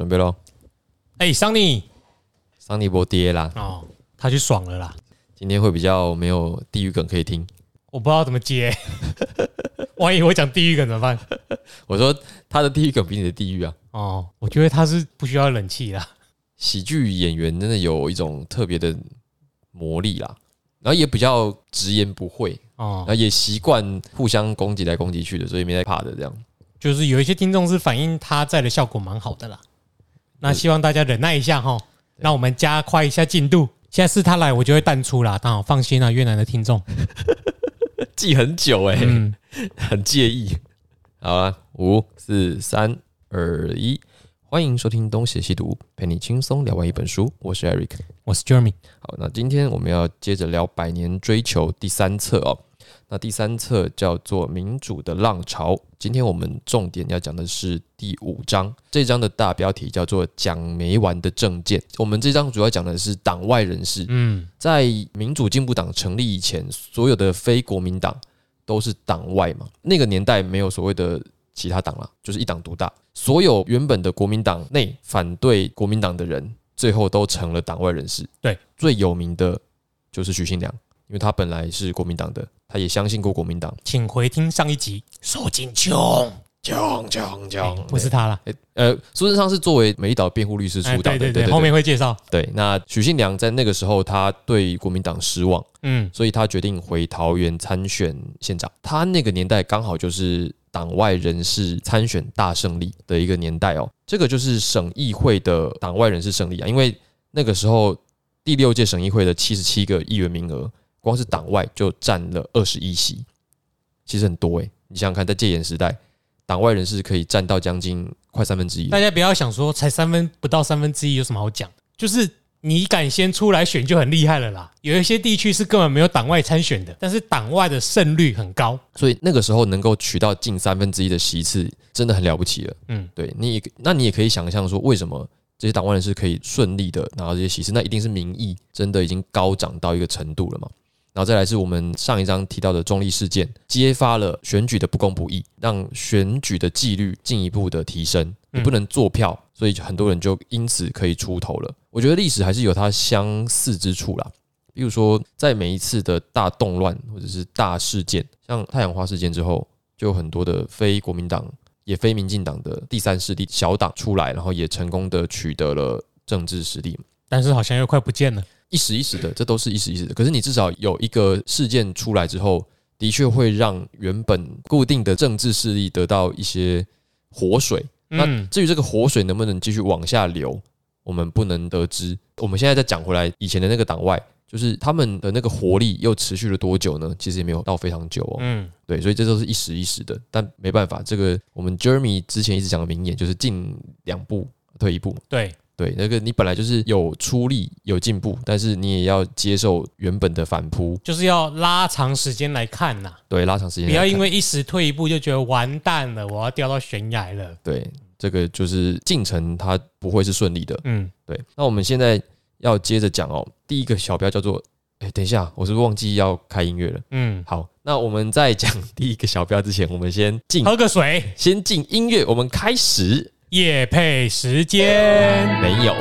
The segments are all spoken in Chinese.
准备喽。哎，桑尼桑尼伯爹啦，哦，他去爽了啦，今天会比较没有地狱梗可以听。我不知道怎么接，万一我讲地狱梗怎么办？我说他的地狱梗比你的地狱啊。哦，我觉得他是不需要冷气啦。喜剧演员真的有一种特别的魔力啦，然后也比较直言不讳，哦然，后也习惯互相攻击来攻击去的，所以没在怕的这样。就是有一些听众是反映他在的效果蛮好的啦。那希望大家忍耐一下哈，让我们加快一下进度。下次他来，我就会淡出啦。当然放心啊，越南的听众，记很久哎、嗯，很介意。好啊，五四三二一，欢迎收听《东邪西毒》，陪你轻松聊完一本书。我是 Eric。我是 Jeremy。好，那今天我们要接着聊《百年追求》第三册哦。那第三册叫做《民主的浪潮》，今天我们重点要讲的是第五章。这章的大标题叫做“讲没完的政见”。我们这章主要讲的是党外人士，嗯，在民主进步党成立以前，所有的非国民党都是党外嘛。那个年代没有所谓的其他党啦，就是一党独大。所有原本的国民党内反对国民党的人，最后都成了党外人士。对，最有名的就是许信良，因为他本来是国民党的，他也相信过国民党。请回听上一集。受尽穷，讲讲哎讲，不是他啦。呃，苏贞昌是作为美丽岛辩护律师出哎，道的，对对对，后面会介绍。对。那许信良在那个时候，他对国民党失望。嗯，所以他决定回桃园参选县长。他那个年代刚好就是党外人士参选大胜利的一个年代哦。这个就是省议会的党外人士胜利啊，因为那个时候第六届省议会的七十七个议员名额，光是党外就占了二十一席，其实很多诶、你想想看，在戒严时代，党外人士可以占到将近快三分之一。大家不要想说才三分不到三分之一有什么好讲，就是你敢先出来选就很厉害了啦。有一些地区是根本没有党外参选的，但是党外的胜率很高。所以那个时候能够取到近三分之一的席次，真的很了不起了。嗯，对你，那你也可以想象说，为什么这些党外人士可以顺利的拿到这些席次？那一定是民意真的已经高涨到一个程度了嘛。然后再来是我们上一章提到的中立事件，揭发了选举的不公不义，让选举的纪律进一步的提升。你不能做票，所以很多人就因此可以出头了。我觉得历史还是有它相似之处啦。比如说，在每一次的大动乱或者是大事件，像太阳花事件之后，就有很多的非国民党也非民进党的第三势力小党出来，然后也成功的取得了政治实力，但是好像又快不见了。一时一时的，这都是一时一时的。可是你至少有一个事件出来之后，的确会让原本固定的政治势力得到一些活水。那嗯，至于这个活水能不能继续往下流，我们不能得知。我们现在再讲回来，以前的那个党外，就是他们的那个活力又持续了多久呢？其实也没有到非常久哦。嗯，对，所以这都是一时一时的，但没办法，这个我们 Jeremy 之前一直讲的名言就是进两步退一步。对，对，那个你本来就是有出力有进步，但是你也要接受原本的反扑，就是要拉长时间来看呐，对，拉长时间。不要因为一时退一步就觉得完蛋了，我要掉到悬崖了。对这个就是进程，它不会是顺利的。嗯，对，那我们现在要接着讲哦，第一个小标叫做，哎，等一下，我是不是忘记要开音乐了？嗯，好，那我们在讲 第一个小标之前，我们先进喝个水，先进音乐，我们开始。夜配时间。没有，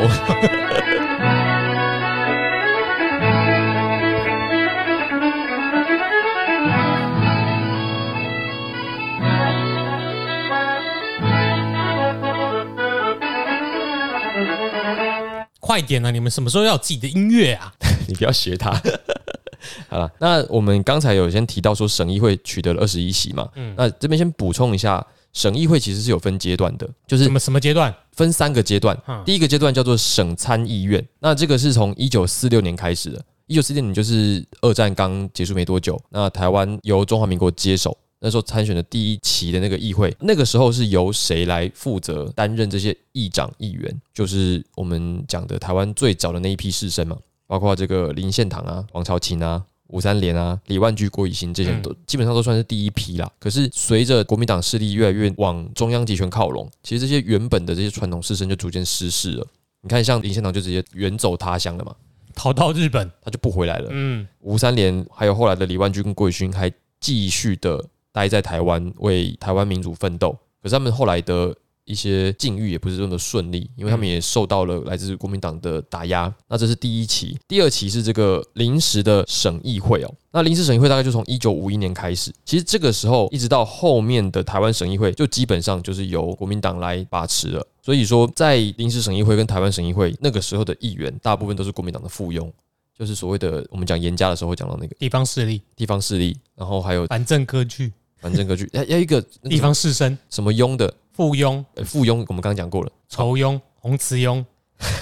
快点啊！你们什么时候要有自己的音乐啊？你不要学他。好了，那我们刚才有先提到说省议会取得了二十一席嘛，嗯那这边先补充一下，省议会其实是有分阶段的，就是什么什么阶段？分三个阶段嗯。第一个阶段叫做省参议院，那这个是从一九四六年开始的。一九四六年就是二战刚结束没多久，那台湾由中华民国接手，那时候参选的第一期的那个议会，那个时候是由谁来负责担任这些议长、议员？就是我们讲的台湾最早的那一批士绅嘛，包括这个林献堂啊、王朝琴啊。吴三连啊、李万居、郭以新这些人都基本上都算是第一批啦。可是随着国民党势力越来越往中央集权靠拢，其实这些原本的这些传统士绅就逐渐失势了。你看，像林献堂就直接远走他乡了嘛，逃到日本。他就不回来了。嗯，吴三连还有后来的李万居跟郭以勋还继续的待在台湾为台湾民主奋斗。可是他们后来的一些境遇也不是这么顺利，因为他们也受到了来自国民党的打压。那这是第一期，第二期是这个临时的省议会哦。那临时省议会大概就从一九五一年开始，其实这个时候一直到后面的台湾省议会，就基本上就是由国民党来把持了。所以说，在临时省议会跟台湾省议会那个时候的议员，大部分都是国民党的附庸，就是所谓的我们讲严家的时候会讲到那个。地方势力、地方势力，然后还有反正割据、反正割据，要要一个地方士绅、什么庸的附庸、呃附庸，我们刚刚讲过了，仇庸、红词庸。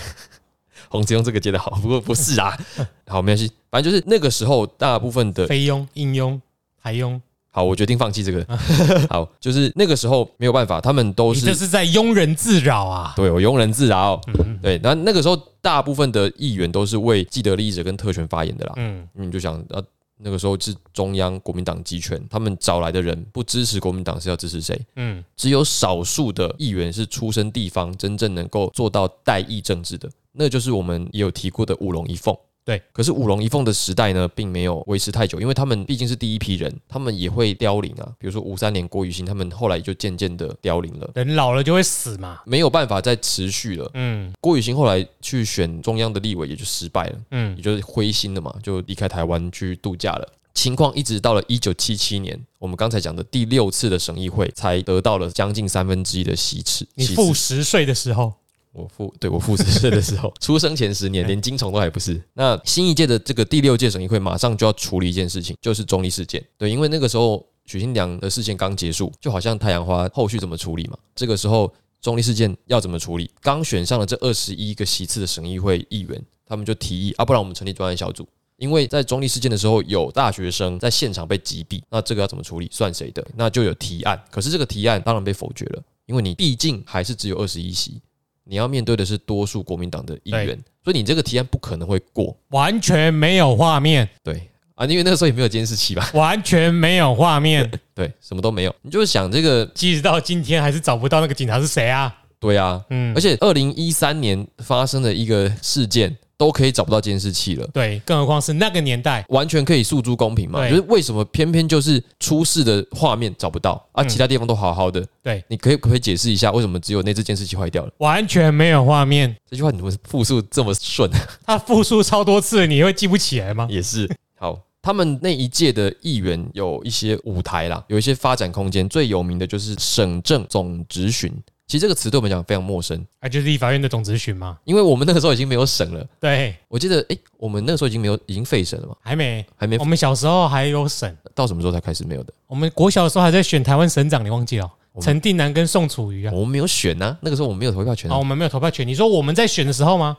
洪慈庸这个接的好，不过不是啊，好没关系，反正就是那个时候大部分的非庸、应庸、台庸，好，我决定放弃这个。好，就是那个时候没有办法，他们都是你这是在庸人自扰啊！对我庸人自扰。嗯对，那那个时候大部分的议员都是为既得利益者跟特权发言的啦。嗯，你就想啊，那个时候是中央国民党集权，他们找来的人不支持国民党是要支持谁？嗯，只有少数的议员是出身地方，真正能够做到代议政治的，那就是我们也有提过的五龙一凤。对，可是五龙一凤的时代呢，并没有维持太久，因为他们毕竟是第一批人，他们也会凋零啊。比如说五三年郭雨欣，他们后来就渐渐的凋零了，人老了就会死嘛。没有办法再持续了。嗯郭雨欣后来去选中央的立委，也就失败了，嗯也就是灰心了嘛，就离开台湾去度假了。情况一直到了一九七七年，我们刚才讲的第六次的省议会，才得到了将近三分之一的席次。你负十岁的时候，我父对我父十岁的时候，出生前十年连金虫都还不是。那新一届的这个第六届省议会马上就要处理一件事情，就是中立事件。对，因为那个时候许新良的事件刚结束，就好像太阳花后续怎么处理嘛。这个时候中立事件要怎么处理？刚选上了这二十一个席次的省议会议员，他们就提议啊，不然我们成立专案小组。因为在中立事件的时候，有大学生在现场被击毙，那这个要怎么处理？算谁的？那就有提案。可是这个提案当然被否决了，因为你毕竟还是只有二十一席，你要面对的是多数国民党的议员，所以你这个提案不可能会过。完全没有画面，对啊，因为那个时候也没有监视器吧？完全没有画面，对，什么都没有。你就是想这个，即使到今天还是找不到那个警察是谁啊？对啊，嗯而，且二零一三年发生的一个事件都可以找不到监视器了。对，更何况是那个年代，完全可以诉诸公平嘛？对就是为什么偏偏就是出事的画面找不到啊？嗯其他地方都好好的，对，你可以可以解释一下为什么只有那只监视器坏掉了？完全没有画面。这句话你怎么复述这么顺？他复述超多次，你会记不起来吗？也是好。他们那一届的议员有一些舞台啦，有一些发展空间。最有名的就是省政总执询，其实这个词对我们讲非常陌生，啊，就是立法院的总咨询嘛。因为我们那个时候已经没有省了。对，我记得，诶，我们那个时候已经没有，已经废省了嘛？还没，还没我们小时候还有省，到什么时候才开始没有的？我们国小的时候还在选台湾省长，你忘记了？我们陈定南跟宋楚瑜啊。我们没有选呐、那个时候我们没有投票权、啊，啊我。们没有投票权。你说我们在选的时候吗？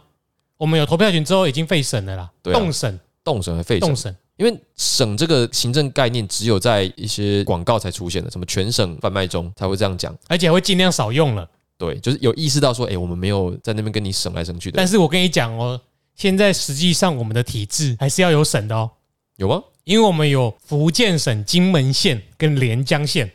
我们有投票权之后已经废省了啦，对啊动省，动省和废省动，省。因为省这个行政概念只有在一些广告才出现的，什么全省贩卖中才会这样讲。而且会尽量少用了。对，就是有意识到说，哎、我们没有在那边跟你省来省去的但，是我跟你讲哦，现在实际上我们的体制还是要有省的哦，有吗？因为我们有福建省金门县跟连江县，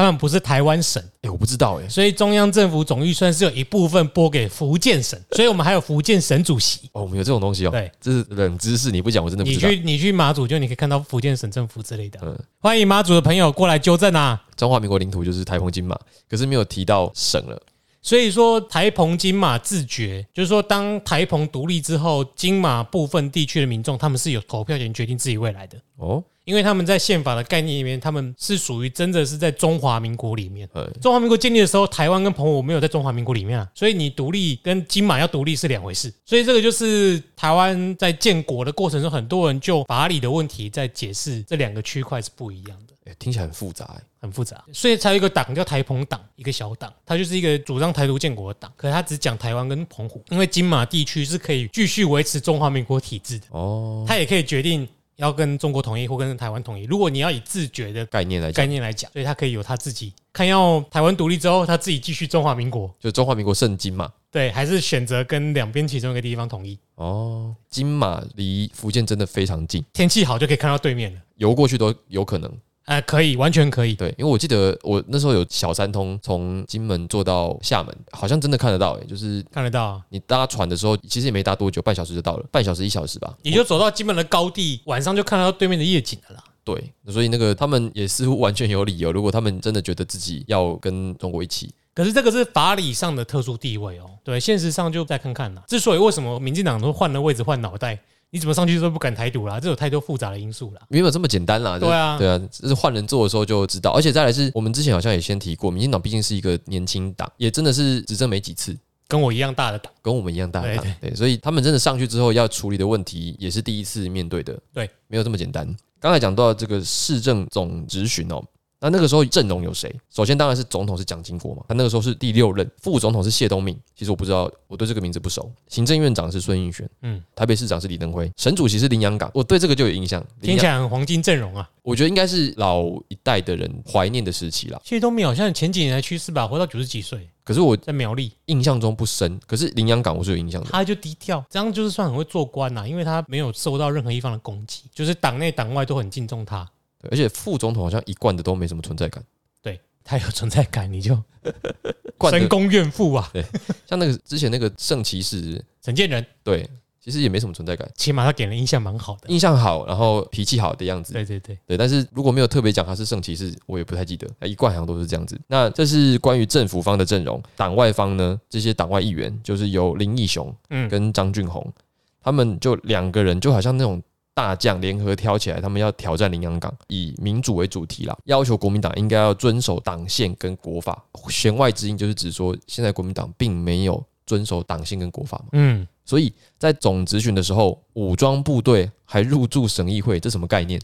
他们不是台湾省，哎、我不知道、哎，所以中央政府总预算是有一部分拨给福建省，所以我们还有福建省主席。哦，我们有这种东西哦，对，这是冷知识，你不讲我真的不知道。你去你去马祖，就你可以看到福建省政府之类的。嗯欢迎马祖的朋友过来纠正啊！中华民国领土就是台澎金马，可是没有提到省了。所以说，台澎金马自决，就是说，当台澎独立之后，金马部分地区的民众，他们是有投票权决定自己未来的，哦，因为他们在宪法的概念里面，他们是属于真的是在中华民国里面。呃，中华民国建立的时候，台湾跟澎湖没有在中华民国里面啊，所以你独立跟金马要独立是两回事。所以这个就是台湾在建国的过程中，很多人就法理的问题在解释这两个区块是不一样的。哎听起来很复杂、哎很复杂，所以才有一个党叫台澎党，一个小党，它就是一个主张台独建国的党，可是它只讲台湾跟澎湖，因为金马地区是可以继续维持中华民国体制的，哦，它也可以决定要跟中国统一或跟台湾统一。如果你要以自觉的概念来讲概，念来讲，所以他可以有他自己看要台湾独立之后，他自己继续中华民国，就中华民国圣经嘛。对，还是选择跟两边其中一个地方统一。哦，金马离福建真的非常近，天气好就可以看到对面了，游过去都有可能。呃，可以，完全可以。对，因为我记得我那时候有小三通从金门坐到厦门，好像真的看得到、哎，就是看得到啊，你搭船的时候，其实也没搭多久，半小时就到了，半小时一小时吧。你就走到金门的高地，晚上就看得到对面的夜景了啦。对，所以那个他们也似乎完全有理由，如果他们真的觉得自己要跟中国一起，可是这个是法理上的特殊地位哦，对，现实上就再看看啦。之所以为什么民进党都换了位置换脑袋，你怎么上去都不敢台独啦？这有太多复杂的因素啦。没有这么简单啦。对啊对啊，这是换人做的时候就知道。而且再来是我们之前好像也先提过，民进党毕竟是一个年轻党，也真的是执政没几次，跟我一样大的党，跟我们一样大的党对，对，所以他们真的上去之后要处理的问题也是第一次面对的，对，没有这么简单。刚才讲到这个市政总质询哦。那那个时候阵容有谁？首先当然是总统是蒋经国嘛，他那个时候是第六任，副总统是谢东闵。其实我不知道，我对这个名字不熟。行政院长是孙运璇，嗯，台北市长是李登辉，省主席是林洋港。我对这个就有印象，听起来很黄金阵容啊。我觉得应该是老一代的人怀念的时期啦。谢东闵好像前几年才去世吧，活到九十几岁。可是我在苗栗印象中不深，可是林洋港我是有印象的。他就低调，这样就是算很会做官呐，因为他没有受到任何一方的攻击，就是党内党外都很敬重他。对，而且副总统好像一贯的都没什么存在感。对他有存在感，你就 神功怨妇啊。对，像那个之前那个圣骑士 陈建仁，对，其实也没什么存在感，起码他给人印象蛮好的，印象好，然后脾气好的样子。对对对对，但是如果没有特别讲他是圣骑士，我也不太记得。一贯好像都是这样子。那这是关于政府方的阵容，党外方呢，这些党外议员就是由林义雄嗯跟张俊宏，他们就两个人就好像那种。大将联合挑起来，他们要挑战林洋港，以民主为主题啦，要求国民党应该要遵守党宪跟国法。弦外之音就是指说，现在国民党并没有遵守党宪跟国法嘛。嗯，所以在总执询的时候，武装部队还入驻省议会，这什么概念？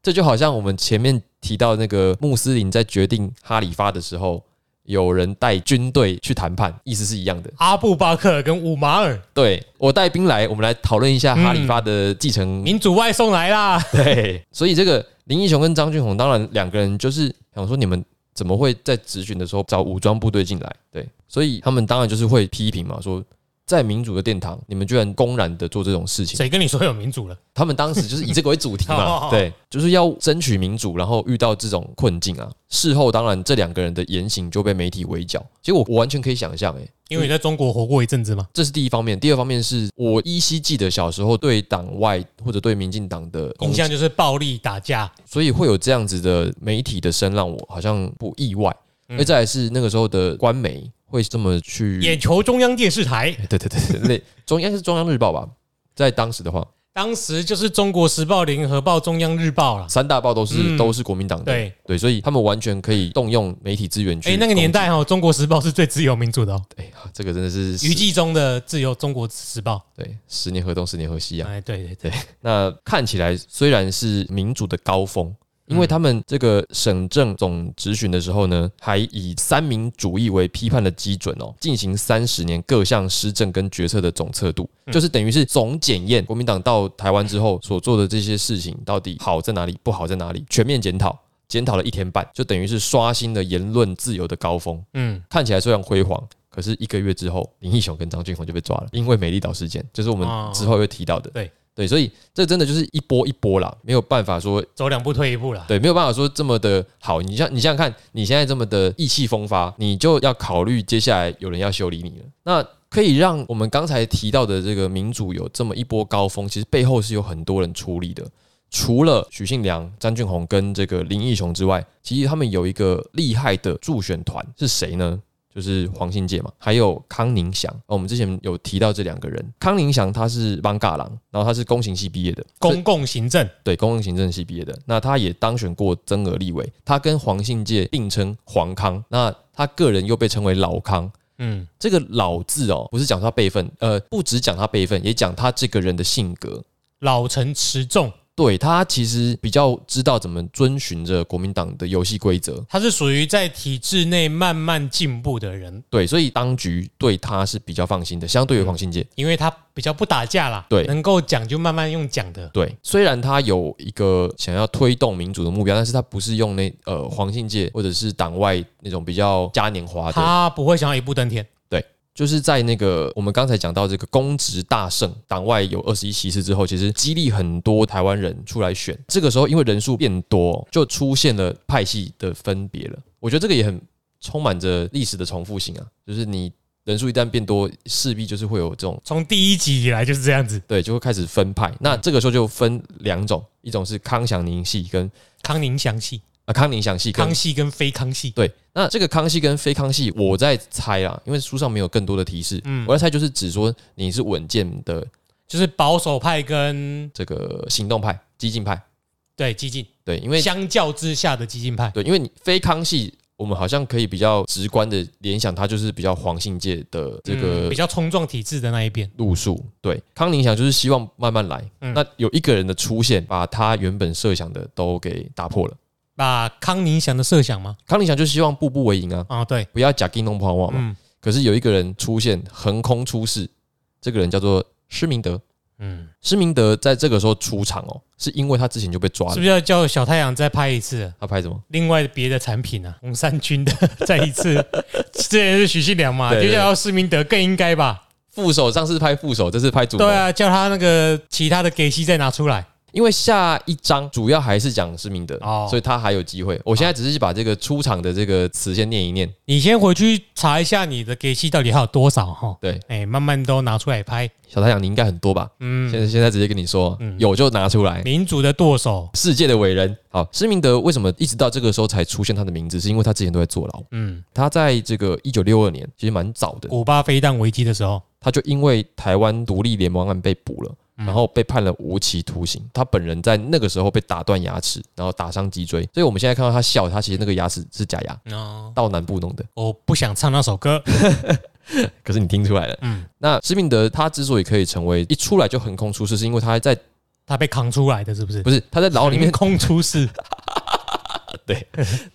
这就好像我们前面提到那个穆斯林在决定哈里发的时候。有人带军队去谈判，意思是一样的。阿布巴克跟五马尔，对我带兵来，我们来讨论一下哈里发的继承。民主外送来啦！对，所以这个林英雄跟张俊宏，当然两个人就是想说，你们怎么会在执询的时候找武装部队进来？对，所以他们当然就是会批评嘛，说。在民主的殿堂，你们居然公然的做这种事情？谁跟你说有民主了？他们当时就是以这个为主题嘛，对，就是要争取民主，然后遇到这种困境啊。事后当然这两个人的言行就被媒体围剿。其实我我完全可以想象，诶，因为你在中国活过一阵子嘛，这是第一方面。第二方面是我依稀记得小时候对党外或者对民进党的印象就是暴力打架，所以会有这样子的媒体的声让，我好像不意外。而再来是那个时候的官媒。会这么去？眼球中央电视台，对对对，那中央是中央日报吧？在当时的话，当时就是中国时报、联合报、中央日报了，三大报都是都是国民党的，对对，所以他们完全可以动用媒体资源去。哎，那个年代哈，中国时报是最自由民主的哦。哎，这个真的是余纪中的自由中国时报。对，十年河东，十年河西啊。哎，对对对，那看起来虽然是民主的高峰。因为他们这个省政总执询的时候呢，还以三民主义为批判的基准哦，进行三十年各项施政跟决策的总测度，就是等于是总检验国民党到台湾之后所做的这些事情到底好在哪里，不好在哪里，全面检讨，检讨了一天半，就等于是刷新了言论自由的高峰。嗯，看起来虽然辉煌，可是一个月之后，林义雄跟张俊宏就被抓了，因为美丽岛事件，就是我们之后会提到的。对。对，所以这真的就是一波一波啦，没有办法说走两步退一步了。对，没有办法说这么的好。你像你想想看，你现在这么的意气风发，你就要考虑接下来有人要修理你了。那可以让我们刚才提到的这个民主有这么一波高峰，其实背后是有很多人出力的。除了许信良、张俊宏跟这个林义雄之外，其实他们有一个厉害的助选团是谁呢？就是黄信介嘛，还有康宁祥。我们之前有提到这两个人。康宁祥他是邦嘎郎，然后他是公行系毕业的，公共行政对公共行政系毕业的。那他也当选过增额立委，他跟黄信介并称黄康。那他个人又被称为老康。嗯，这个老字哦，不是讲他辈分，呃，不只讲他辈分，也讲他这个人的性格，老成持重。对他其实比较知道怎么遵循着国民党的游戏规则，他是属于在体制内慢慢进步的人。对，所以当局对他是比较放心的，相对于黄信介，因为他比较不打架啦，对，能够讲就慢慢用讲的。对，虽然他有一个想要推动民主的目标，但是他不是用那呃黄信介或者是党外那种比较嘉年华的，他不会想要一步登天。就是在那个我们刚才讲到这个公职大胜，党外有二十一席次之后，其实激励很多台湾人出来选。这个时候，因为人数变多，就出现了派系的分别了。我觉得这个也很充满着历史的重复性啊。就是你人数一旦变多，势必就是会有这种从第一集以来就是这样子，对，就会开始分派。那这个时候就分两种，一种是康祥宁系跟康宁祥系。啊，康宁祥系康熙跟非康熙，对，那这个康熙跟非康熙，我在猜啊，因为书上没有更多的提示，嗯我在猜就是指说你是稳健的就是保守派跟这个行动派、激进派，对激进，对，因为相较之下的激进派，对，因为你非康熙，我们好像可以比较直观的联想，它就是比较黄信界的这嗯个比较冲撞体制的那一边，路数。对，康宁想就是希望慢慢来，嗯那有一个人的出现，把他原本设想的都给打破了。把康宁祥的设想吗？康宁祥就希望步步为营啊，啊，对，不要假金弄破话嘛。嗯可是有一个人出现，横空出世，这个人叫做施明德。嗯，施明德在这个时候出场哦，是因为他之前就被抓了。是不是要叫小太阳再拍一次？他拍什么？另外别的产品啊，红三军的再一次，之前是许信良嘛，对对就叫施明德更应该吧？副手上次拍副手，这次拍主谋。对啊，叫他那个其他的给息再拿出来。因为下一章主要还是讲施明德，哦所以他还有机会。我现在只是把这个出场的这个词先念一念。你先回去查一下你的给息到底还有多少哈？对，哎，慢慢都拿出来拍。小太阳你应该很多吧？嗯，现在现在直接跟你说，嗯有就拿出来。民主的舵手，世界的伟人，好，施明德为什么一直到这个时候才出现他的名字？是因为他之前都在坐牢。嗯，他在这个一九六二年，其实蛮早的，古巴飞弹危机的时候，他就因为台湾独立联盟案被捕了。嗯然后被判了无期徒刑，他本人在那个时候被打断牙齿，然后打伤脊椎，所以我们现在看到他笑，他其实那个牙齿是假牙，哦，到南部弄的。我不想唱那首歌。可是你听出来了，嗯，那施明德他之所以可以成为一出来就横空出世，是因为他在他被扛出来的，是不是？不是他在牢里面横，空出世 对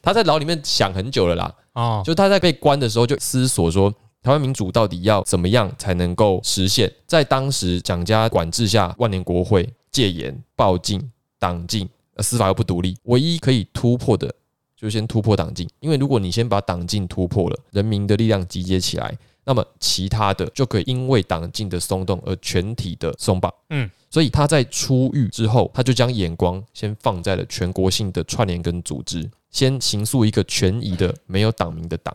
他在牢里面想很久了啦。哦，就他在被关的时候就思索说，台湾民主到底要怎么样才能够实现？在当时蒋家管制下，万年国会戒严、暴禁、党禁，呃司法又不独立，唯一可以突破的，就先突破党禁。因为如果你先把党禁突破了，人民的力量集结起来，那么其他的就可以因为党禁的松动而全体的松绑。嗯，所以他在出狱之后，他就将眼光先放在了全国性的串联跟组织，先行塑一个权宜的没有党名的党。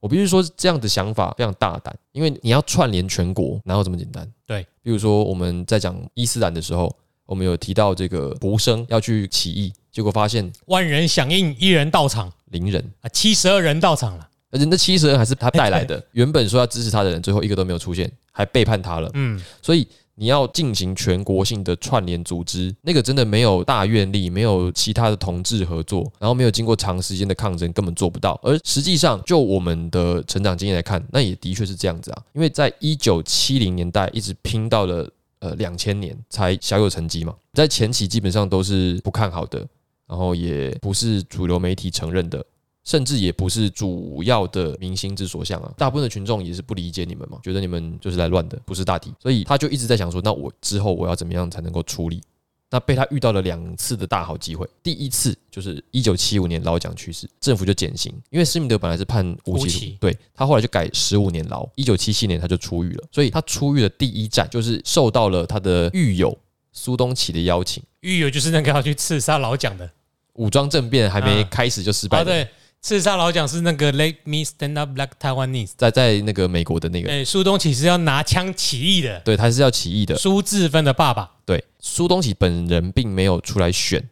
我必须说，这样的想法非常大胆，因为你要串联全国，哪有这么简单？对，比如说我们在讲伊斯兰的时候，我们有提到这个胡生要去起义，结果发现万人响应，一人到场零人，啊，七十二人到场了。而且那七十人还是他带来的，原本说要支持他的人，最后一个都没有出现，还背叛他了。嗯，所以你要进行全国性的串联组织，那个真的没有大愿力，没有其他的同志合作，然后没有经过长时间的抗争，根本做不到。而实际上，就我们的成长经验来看，那也的确是这样子啊。因为在一九七零年代一直拼到了呃两千年才小有成绩嘛，在前期基本上都是不看好的，然后也不是主流媒体承认的。甚至也不是主要的明星之所向啊，大部分的群众也是不理解你们嘛，觉得你们就是来乱的，不是大体，所以他就一直在想说，那我之后我要怎么样才能够处理？那被他遇到了两次的大好机会，第一次就是一九七五年老蒋去世，政府就减刑，因为施明德本来是判无期徒，对他后来就改十五年牢，一九七七年他就出狱了，所以他出狱的第一站就是受到了他的狱友苏东启的邀请，狱友就是那个要去刺杀老蒋的。武装政变还没啊。开始就失败哦，了，对，刺杀老蒋是那个 Let me stand up like Taiwanese。在在那个美国的那个，哎，苏东启是要拿枪起义的，对，他是要起义的，苏志芬的爸爸。对，苏东启本人并没有出来选，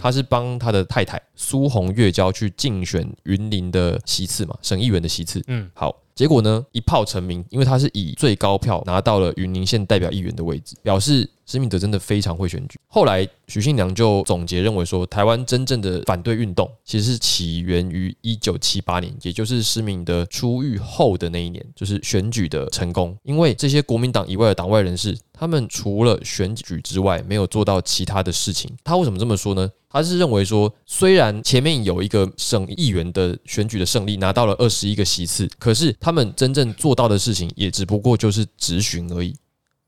他是帮他的太太苏红月娇去竞选云林的席次嘛，省议员的席次。嗯，好，结果呢一炮成名，因为他是以最高票拿到了云林县代表议员的位置，表示施明德真的非常会选举。后来许信良就总结认为说，台湾真正的反对运动其实是起源于一九七八年，也就是施明德出狱后的那一年，就是选举的成功。因为这些国民党以外的党外人士，他们除了选举之外，没有做到其他的事情。他为什么这么说呢？他是认为说，虽然前面有一个省议员的选举的胜利，拿到了二十一个席次，可是他们真正做到的事情，也只不过就是质询而已。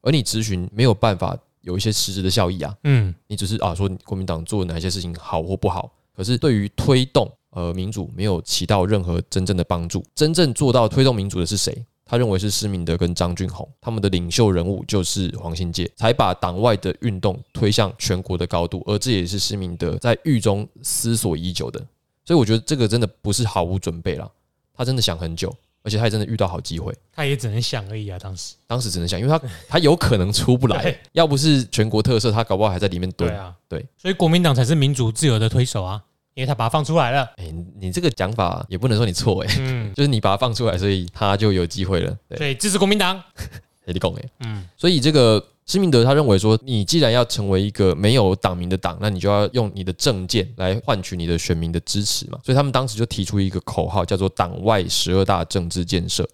而你质询没有办法有一些实质的效益啊，嗯，你只是啊说国民党做哪些事情好或不好，可是对于推动呃民主没有起到任何真正的帮助。真正做到推动民主的是谁？他认为是施明德跟张俊宏，他们的领袖人物就是黄信介，才把党外的运动推向全国的高度，而这也是施明德在狱中思索已久的。所以我觉得这个真的不是毫无准备啦，他真的想很久，而且他也真的遇到好机会。他也只能想而已啊，当时。当时只能想，因为他他有可能出不来，要不是全国特色，他搞不好还在里面蹲对。啊，对，所以国民党才是民主自由的推手啊，因为他把它放出来了。哎、你你这个讲法也不能说你错哎、嗯，就是你把它放出来，所以他就有机会了。对，所以支持国民党。哎，你讲哎，嗯，所以这个施明德他认为说，你既然要成为一个没有党名的党，那你就要用你的政见来换取你的选民的支持嘛。所以他们当时就提出一个口号，叫做“党外十二大政治建设”，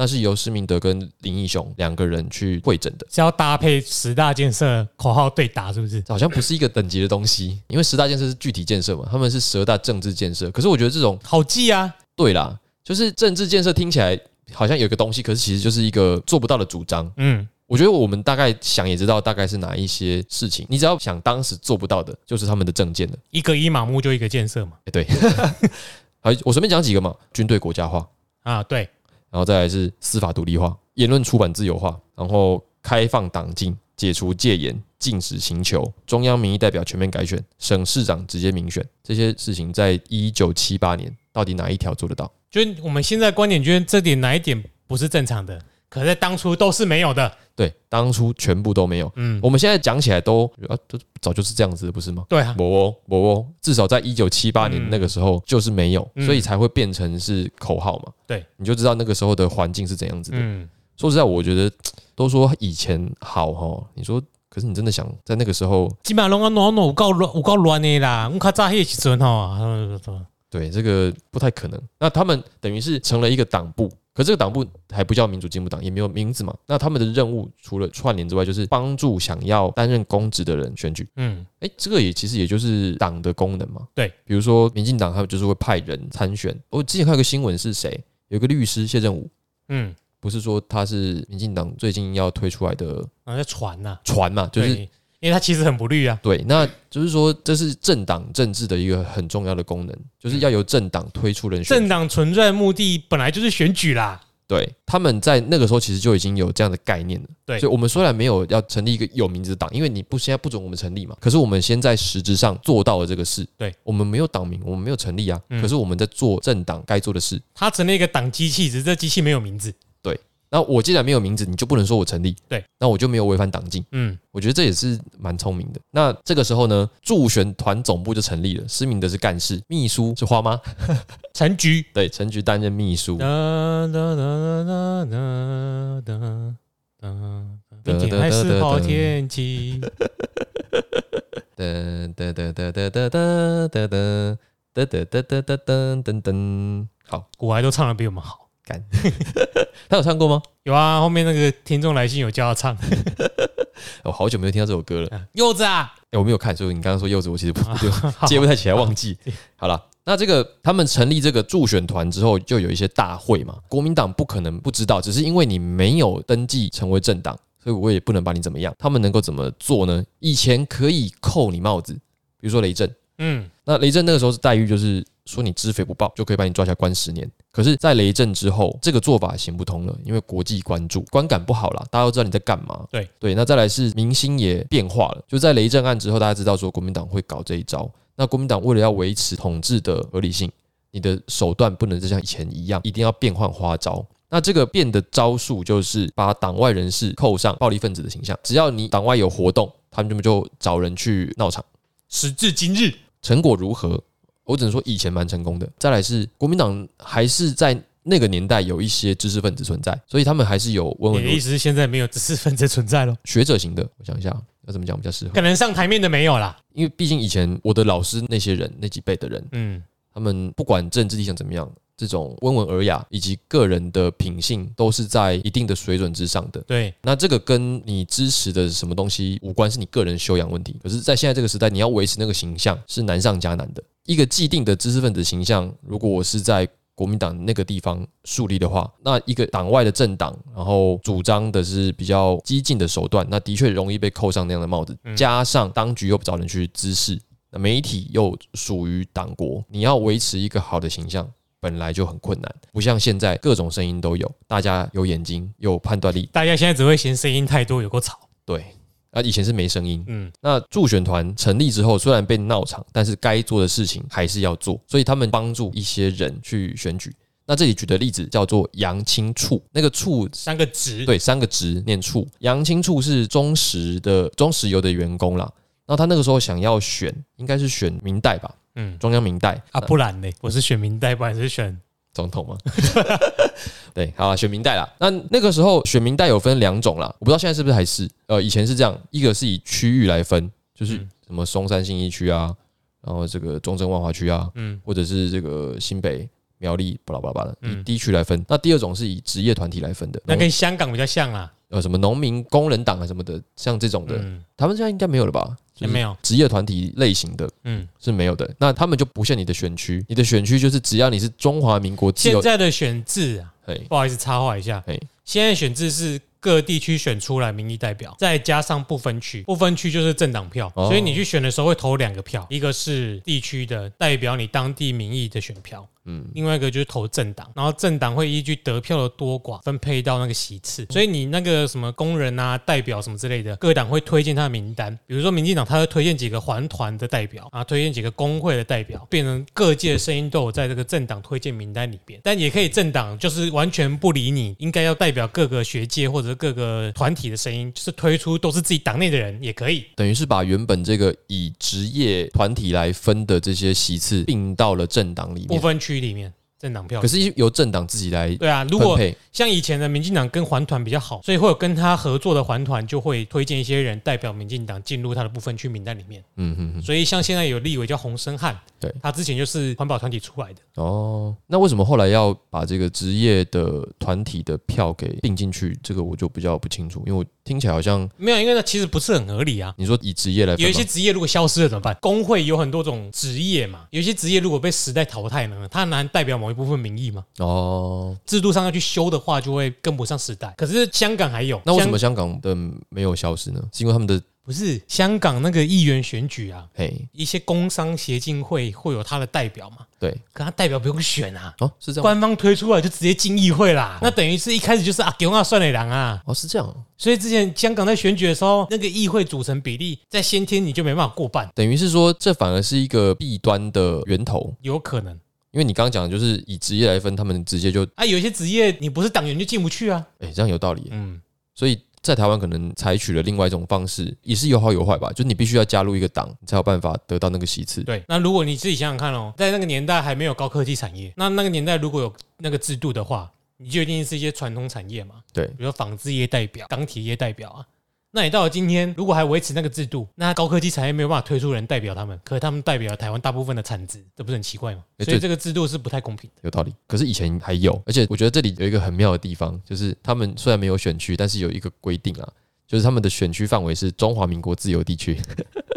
那是由施明德跟林义雄两个人去会诊的。是要搭配十大建设口号对打，是不是？好像不是一个等级的东西，因为十大建设是具体建设嘛，他们是十二大政治建设。可是我觉得这种好记啊，对啦，就是政治建设听起来好像有一个东西，可是其实就是一个做不到的主张。嗯，我觉得我们大概想也知道大概是哪一些事情，你只要想当时做不到的，就是他们的政见了。一个一马目就一个建设嘛。哎，对，好，我随便讲几个嘛，军队国家化，啊，对，然后再来是司法独立化、言论出版自由化，然后开放党禁、解除戒严、禁止刑求、中央民意代表全面改选、省市长直接民选，这些事情在一九七八年到底哪一条做得到？就我们现在观点觉得这点哪一点不是正常的，可是当初都是没有的。对，当初全部都没有。嗯，我们现在讲起来都啊，都早就是这样子的，不是吗？对啊，我哦，我哦，至少在一九七八年嗯那个时候就是没有，嗯所以才会变成是口号嘛。对，你就知道那个时候的环境是怎样子的。嗯，说实在，我觉得都说以前好哈，你说，可是你真的想在那个时候，基本上拢啊暖暖有够乱有够乱的啦。我卡早黑时阵吼，啊对这个不太可能。那他们等于是成了一个党部，可这个党部还不叫民主进步党，也没有名字嘛。那他们的任务除了串联之外，就是帮助想要担任公职的人选举。嗯，哎，这个也其实也就是党的功能嘛。对，比如说民进党他们就是会派人参选。我之前看有个新闻是谁，有个律师谢振武，嗯，不是说他是民进党最近要推出来的然后在传呐，船嘛，就是对因为他其实很不绿啊。对，那就是说这是政党政治的一个很重要的功能，就是要由政党推出人选政。党存在的目的本来就是选举啦。对，他们在那个时候其实就已经有这样的概念了。对所以我们虽然没有要成立一个有名字的党，因为你不现在不准我们成立嘛，可是我们先在实质上做到了这个事。对，我们没有党名，我们没有成立啊，嗯可是我们在做政党该做的事。他成立一个党机器，只是这机器没有名字。那我既然没有名字，你就不能说我成立。对，那我就没有违反党禁。嗯，我觉得这也是蛮聪明的。那这个时候呢，助选团总部就成立了，施明德是干事，秘书是花妈，陈菊。对，陈菊担任秘书。哒哒哒哒哒哒哒，明天还是好天气。噔噔噔噔噔噔噔噔噔噔噔噔噔噔。好，古玩都唱的比我们好。干。他有唱过吗？有啊，后面那个听众来信有叫他唱。我 好久没有听到这首歌了。哎、柚子啊，我没有看，所以你刚刚说柚子，我其实不就接不太起来，忘记。好了，那这个他们成立这个助选团之后，就有一些大会嘛。国民党不可能不知道，只是因为你没有登记成为政党，所以我也不能把你怎么样。他们能够怎么做呢？以前可以扣你帽子，比如说雷震。嗯，那雷震那个时候是待遇，就是说你知匪不报就可以把你抓起来关十年。可是，在雷震之后，这个做法行不通了，因为国际关注、观感不好啦，大家都知道你在干嘛。对对，那再来是民心也变化了，就在雷震案之后，大家知道说国民党会搞这一招。那国民党为了要维持统治的合理性，你的手段不能再像以前一样，一定要变换花招。那这个变的招数就是把党外人士扣上暴力分子的形象，只要你党外有活动，他们就找人去闹场。时至今日，成果如何？我只能说以前蛮成功的。再来是国民党还是在那个年代有一些知识分子存在，所以他们还是有温文儒你的意思是现在没有知识分子存在了？学者型的。我想一下要怎么讲比较适合，可能上台面的没有啦。因为毕竟以前我的老师那些人那几辈的人，嗯，他们不管政治立场怎么样，这种温文尔雅以及个人的品性都是在一定的水准之上的。对，那这个跟你支持的什么东西无关，是你个人修养问题。可是，在现在这个时代，你要维持那个形象是难上加难的。一个既定的知识分子形象，如果我是在国民党那个地方树立的话，那一个党外的政党，然后主张的是比较激进的手段，那的确容易被扣上那样的帽子。加上当局又不找人去滋事，那媒体又属于党国，你要维持一个好的形象。本来就很困难，不像现在各种声音都有，大家有眼睛，有判断力，大家现在只会嫌声音太多，有够吵。对，啊，以前是没声音。嗯，那助选团成立之后，虽然被闹场，但是该做的事情还是要做，所以他们帮助一些人去选举。那这里举的例子叫做杨清处，那个处三个直，对三个直念处，杨清处是中石的中石油的员工啦。那他那个时候想要选，应该是选明代吧？嗯中央民代啊，不然呢？我是选民代，不然是选总统嘛。对，好啊，选民代啦。那那个时候选民代有分两种啦，我不知道现在是不是还是。呃，以前是这样，一个是以区域来分，就是嗯什么松山新一区啊，然后这个中正万华区啊，嗯或者是这个新北苗栗巴拉巴拉巴拉的，以嗯地区来分。那第二种是以职业团体来分的，那跟香港比较像啊。呃什么农民工人党啊什么的，像这种的，嗯，他们现在应该没有了吧？就是没有。职业团体类型的嗯，是没有的。那他们就不限你的选区，你的选区就是只要你是中华民国现，在的选制啊，嘿，不好意思插话一下。嘿，现在选制是各地区选出来民意代表，再加上不分区，不分区就是政党票，哦。所以你去选的时候会投两个票，一个是地区的代表你当地民意的选票，嗯，另外一个就是投政党，然后政党会依据得票的多寡分配到那个席次，所以你那个什么工人啊、代表什么之类的，各党会推荐他的名单，比如说民进党他会推荐几个环团的代表啊，推荐几个工会的代表，变成各界的声音都有在这个政党推荐名单里边，但也可以政党就是完全不理你，应该要代表各个学界或者各个团体的声音，就是推出都是自己党内的人也可以。等于是把原本这个以职业团体来分的这些席次并到了政党里面，不分区里面。政党票可。是由政党自己来对啊，如果。像以前的民进党跟环团比较好，所以会有跟他合作的环团就会推荐一些人代表民进党进入他的部分区名单里面。嗯嗯嗯。所以像现在有立委叫洪生汉，对他之前就是环保团体出来的。哦，那为什么后来要把这个职业的团体的票给并进去？这个我就比较不清楚，因为我听起来好像没有，因为那其实不是很合理啊。你说以职业来有一些职业如果消失了怎么办？工会有很多种职业嘛，有一些职业如果被时代淘汰呢，它难代表某一部分民意嘛。哦，制度上要去修的话，就会跟不上时代。可是香港还有，那为什么香香港的没有消失呢？是因为他们的不是香港那个议员选举啊？嘿，一些工商协进会会有他的代表嘛？对，可他代表不用选啊，哦，是这样，官方推出来就直接进议会啦。那等于是一开始就是啊，给我算了狼啊。哦，是这样哦，所以之前香港在选举的时候，那个议会组成比例在先天你就没办法过半，等于是说这反而是一个弊端的源头，有可能因为你刚刚讲的就是以职业来分，他们直接就，啊。有一些职业你不是党员就进不去啊。哎，这样有道理，嗯，所以在台湾可能采取了另外一种方式，也是有好有坏吧，就是你必须要加入一个党，你才有办法得到那个席次。对。那如果你自己想想看哦，在那个年代还没有高科技产业，那那个年代如果有那个制度的话，你就一定是一些传统产业嘛，对，比如说纺织业代表、钢铁业代表啊。那你到了今天，如果还维持那个制度，那高科技产业没有办法推出人代表他们，可是他们代表了台湾大部分的产值，这不是很奇怪吗？所以这个制度是不太公平的。有道理。可是以前还有，而且我觉得这里有一个很妙的地方，就是他们虽然没有选区，但是有一个规定啊，就是他们的选区范围是中华民国自由地区。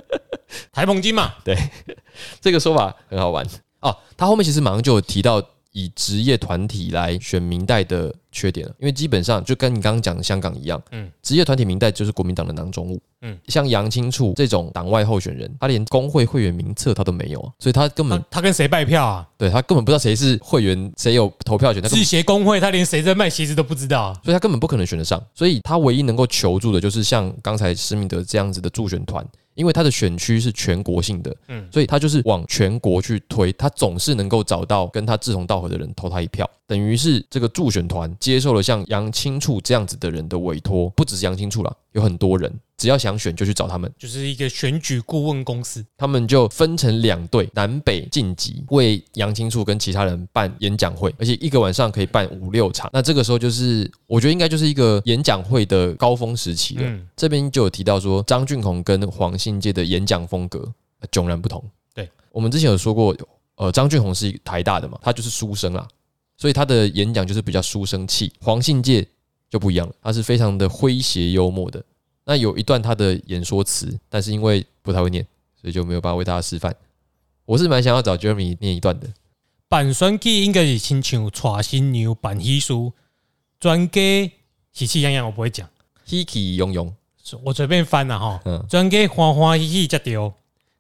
台澎金嘛，对 这个说法很好玩哦。他后面其实马上就有提到以职业团体来选民代的缺点了，因为基本上就跟你刚刚讲的香港一样，嗯。嗯，职业团体名代就是国民党的囊中物，嗯。嗯，像杨清处这种党外候选人，他连工会会员名册他都没有啊，所以他根本他他跟谁拜票啊？对他根本不知道谁是会员，谁有投票权，他根制本协工会，他连谁在卖鞋子都不知道啊。所以他根本不可能选得上，所以他唯一能够求助的就是像刚才施明德这样子的助选团，因为他的选区是全国性的，嗯嗯，所以他就是往全国去推，他总是能够找到跟他志同道合的人投他一票，等于是这个助选团接受了像杨清处这样子的人的委托，不只是杨清处啦，有很多人，只要想选就去找他们，就是一个选举顾问公司。他们就分成两队，南北晋级，为杨清处跟其他人办演讲会，而且一个晚上可以办五六场。那这个时候就是，我觉得应该就是一个演讲会的高峰时期了。嗯，这边就有提到说，张俊宏跟黄信介的演讲风格呃迥然不同。对我们之前有说过，呃，张俊宏是台大的嘛，他就是书生啦，所以他的演讲就是比较书生气。黄信介就不一样了，他是非常的诙谐幽默的。那有一段他的演说词，但是因为不太会念，所以就没有办法为大家示范。我是蛮想要找 Jeremy 念一段的。办选举应该是亲像娶新娘办喜事，专家喜气洋洋，我不会讲，Hiki 庸庸，我随便翻了吼。嗯，专家欢欢喜喜才对。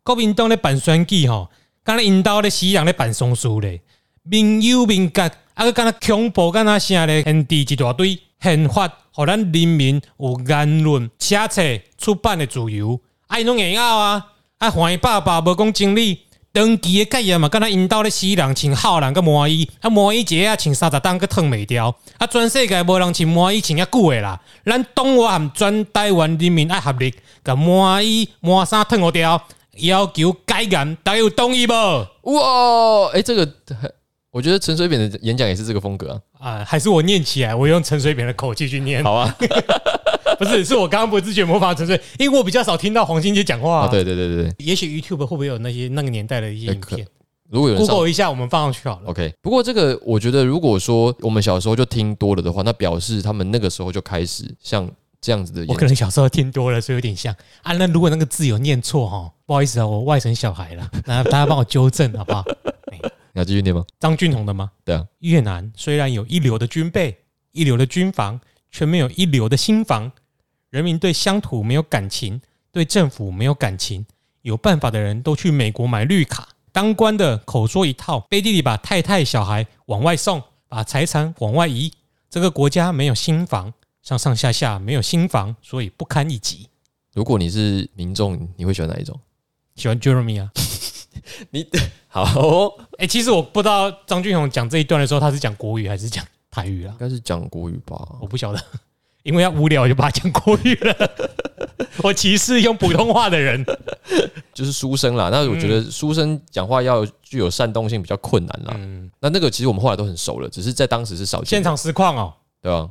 国民党咧办选举吼，敢若因兜咧死人咧办丧事嘞，民有民格，啊个敢若恐怖敢若啥咧，限制一大堆宪法，互咱人民有言论、写册、出版的自由，啊因拢会晓啊，啊欢喜爸爸无讲真理。长期的戒严嘛，敢若因兜咧死人穿孝人甲麻衣，啊满衣一下穿三十档个烫袂掉，啊全世界无人穿满衣穿遐久的啦。咱党我含全台湾人民爱合力，甲满衣满衫烫互掉，要求改革，大家有同意不？哇，哎，这个我觉得陈水扁的演讲也是这个风格啊。啊，还是我念起来，我用陈水扁的口气去念。好啊，不是，是我刚刚不自觉模仿陈水，因为我比较少听到黄金杰讲话。对对对对对，也许 YouTube 会不会有那些那个年代的一些影片？如果有人 Google 一下，我们放上去好了。OK。不过这个，我觉得如果说我们小时候就听多了的话，那表示他们那个时候就开始像这样子的。我可能小时候听多了，所以有点像啊。那如果那个字有念错哈，不好意思啊，我外省小孩了，那大家帮我纠正好不好？你要继续念吗？张俊宏的吗？对啊。越南虽然有一流的军备、一流的军防，却没有一流的心防。人民对乡土没有感情，对政府没有感情。有办法的人都去美国买绿卡。当官的口说一套，背地里把太太小孩往外送，把财产往外移。这个国家没有新房，上上下下没有新房，所以不堪一击。如果你是民众，你会选哪一种？喜欢 Jeremy 啊？你好，哎，其实我不知道张俊宏讲这一段的时候，他是讲国语还是讲台语啊？应该是讲国语吧？我不晓得，因为要无聊就把他讲国语了。我歧视用普通话的人。就是书生啦，那我觉得书生讲话要具有煽动性比较困难啦。嗯那那个其实我们后来都很熟了，只是在当时是少见。现场实况哦，对吧？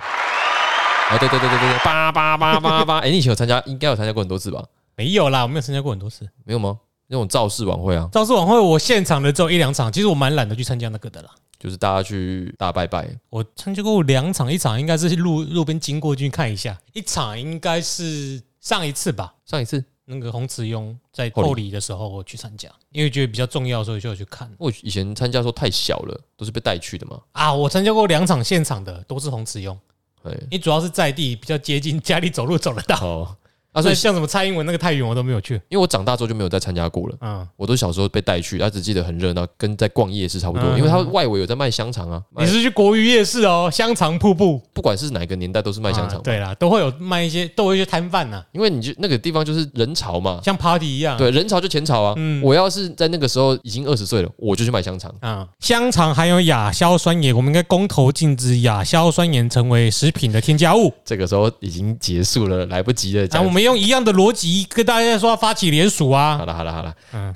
啊，对对对对对对，八八八八八，哎，你以前有参加，应该有参加过很多次吧？没有啦，我没有参加过很多次，没有吗？那种造势晚会啊，造势晚会我现场的只有一两场，其实我蛮懒得去参加那个的啦。就是大家去大拜拜，我参加过两场，一场应该是路路边经过去看一下，一场应该是上一次吧，上一次。那个洪慈庸在后礼的时候，我去参加，因为觉得比较重要，所以就要去看。我以前参加时候太小了，都是被带去的嘛。啊，我参加过两场现场的，都是洪慈庸。对，你主要是在地比较接近，家里走路走得到。啊，所以像什么蔡英文那个太远，我都没有去，因为我长大之后就没有再参加过了。嗯，我都小时候被带去，他只记得很热闹，跟在逛夜市差不多。因为他外围有在卖香肠啊。你是去国语夜市哦，香肠瀑布，不管是哪个年代都是卖香肠。对啦，都会有卖一些，都有一些摊贩呐。因为你就那个地方就是人潮嘛，像 party 一样。对，人潮就钱潮啊。嗯，我要是在那个时候已经二十岁了，我就去卖香肠啊。香肠含有亚硝酸盐，我们应该公投禁止亚硝酸盐成为食品的添加物。这个时候已经结束了，来不及了。啊，我们用一样的逻辑。跟大家说发起联署啊！好了好了好了，嗯，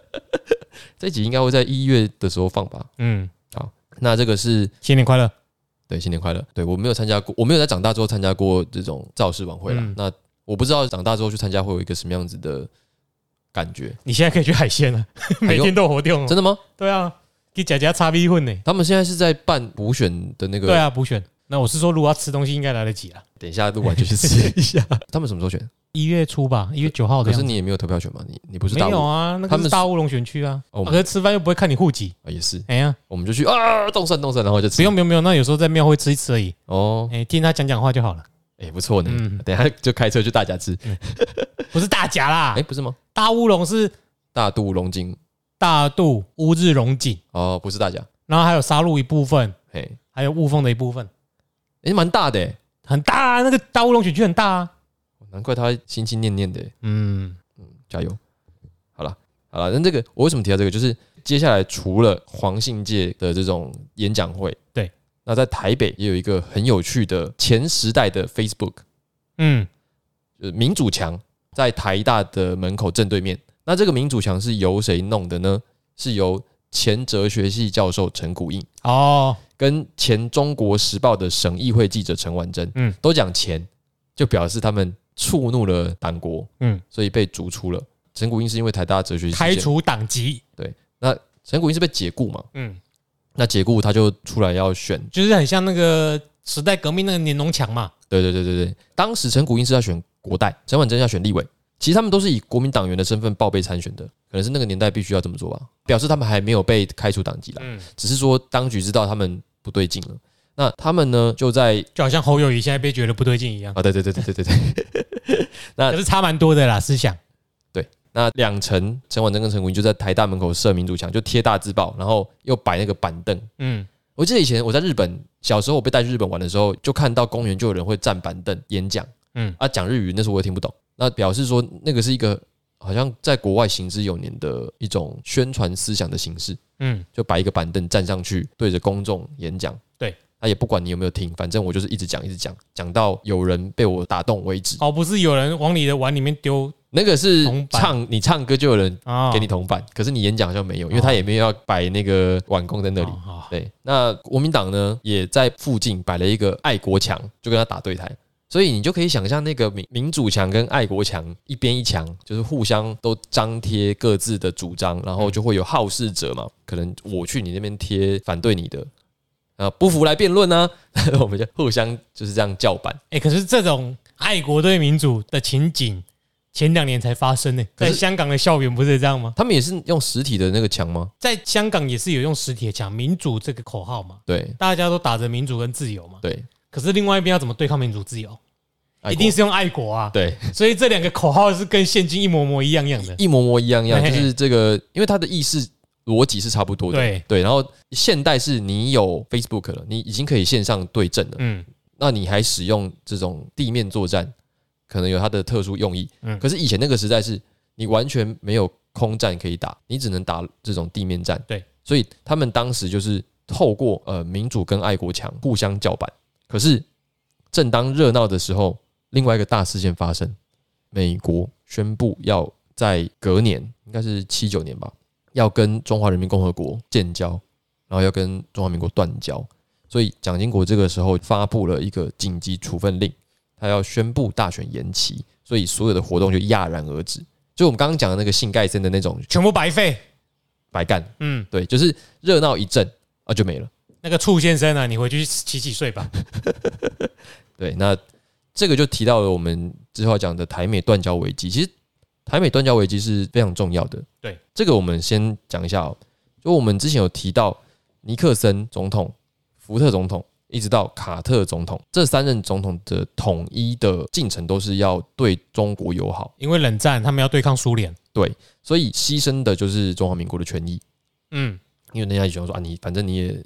这集应该会在一月的时候放吧？嗯，好，那这个是新年快乐，对，新年快乐。对我没有参加过，我没有在长大之后参加过这种造势晚会了。那我不知道长大之后去参加会有一个什么样子的感觉。你现在可以去海鲜 了，每天都有活动，真的吗？对啊，给佳佳擦逼混呢。他们现在是在办补选的那个，对啊，补选。那我是说，如果要吃东西，应该来得及了。等一下录完就去吃 一下。他们什么时候选？一月初吧，一月九号的。可是你也没有投票权嘛？你你不是没有啊？那他们大乌龙选区啊。可是吃饭又不会看你户籍啊，也是。哎呀，我们就去啊，动身动身，然后就吃。不用不用不用，那有时候在庙会吃一吃而已。哦，哎，听他讲讲话就好了。哎，不错呢。嗯，等下就开车去大家吃。不是大甲啦，哎，不是吗？大乌龙是大肚龙井，大肚乌日龙井。哦，不是大甲。然后还有沙鹿一部分，嘿，还有雾峰的一部分。哎，蛮大的，很大啊！那个大乌龙选区很大啊，难怪他心心念念的。嗯嗯，加油！好了好了，那这个我为什么提到这个？就是接下来除了黄信介的这种演讲会，对，那在台北也有一个很有趣的前时代的 Facebook，嗯，就是民主墙在台大的门口正对面。那这个民主墙是由谁弄的呢？是由前哲学系教授陈古印哦。跟前中国时报的省议会记者陈婉珍，嗯，都讲钱，就表示他们触怒了党国，嗯，所以被逐出了。陈古英是因为台大哲学开除党籍，对，那陈古英是被解雇嘛，嗯，那解雇他就出来要选，就是很像那个时代革命那个年农强嘛，对对对对对，当时陈古英是要选国代，陈婉珍要选立委。其实他们都是以国民党员的身份报备参选的，可能是那个年代必须要这么做吧，表示他们还没有被开除党籍了。嗯，只是说当局知道他们不对劲了，那他们呢就在就好像侯友谊现在被觉得不对劲一样啊，对对对对对对对，那可是差蛮多的啦思想。对，那两层陈婉珍跟陈国英就在台大门口设民主墙，就贴大字报，然后又摆那个板凳。嗯，我记得以前我在日本小时候，我被带去日本玩的时候，就看到公园就有人会站板凳演讲。嗯，啊讲日语，那时候我也听不懂。那表示说，那个是一个好像在国外行之有年的一种宣传思想的形式。嗯，就摆一个板凳站上去，对着公众演讲。对，他也不管你有没有听，反正我就是一直讲，一直讲，讲到有人被我打动为止。哦，不是有人往你的碗里面丢那个是唱你唱歌就有人啊给你铜板，可是你演讲好像没有，因为他也没有要摆那个碗弓在那里。哦对，那国民党呢也在附近摆了一个爱国墙，就跟他打对台。所以你就可以想象那个民民主墙跟爱国墙一边一墙，就是互相都张贴各自的主张，然后就会有好事者嘛，可能我去你那边贴反对你的，啊不服来辩论呢，我们就互相就是这样叫板。哎、可是这种爱国对民主的情景，前两年才发生呢、在香港的校园不是这样吗？他们也是用实体的那个墙吗？在香港也是有用实体的墙民主这个口号嘛，对大家都打着民主跟自由嘛。对，可是另外一边要怎么对抗民主自由？一定是用爱国啊。对。所以这两个口号是跟现今一模模一样样的。一模模一样样，就是这个，因为它的意思逻辑是差不多的。对对，然后现代是你有 Facebook 了，你已经可以线上对阵了，嗯，那你还使用这种地面作战，可能有它的特殊用意。嗯可是以前那个时代是你完全没有空战可以打，你只能打这种地面战。对，所以他们当时就是透过呃民主跟爱国墙互相叫板。可是正当热闹的时候，另外一个大事件发生，美国宣布要在隔年，应该是七九年吧，要跟中华人民共和国建交，然后要跟中华民国断交。所以蒋经国这个时候发布了一个紧急处分令，他要宣布大选延期，所以所有的活动就戛然而止。就我们刚刚讲的那个信盖森的那种全部白费。白干，嗯，对，就是热闹一阵啊就没了。那个醋先生啊，你回去洗洗睡吧。对，那这个就提到了我们之后要讲的台美断交危机。其实台美断交危机是非常重要的。对，这个我们先讲一下哦。就我们之前有提到尼克森总统、福特总统，一直到卡特总统，这三任总统的统一的进程都是要对中国友好，因为冷战，他们要对抗苏联。对所以牺牲的就是中华民国的权益。嗯，因为人家喜欢说啊，你反正你也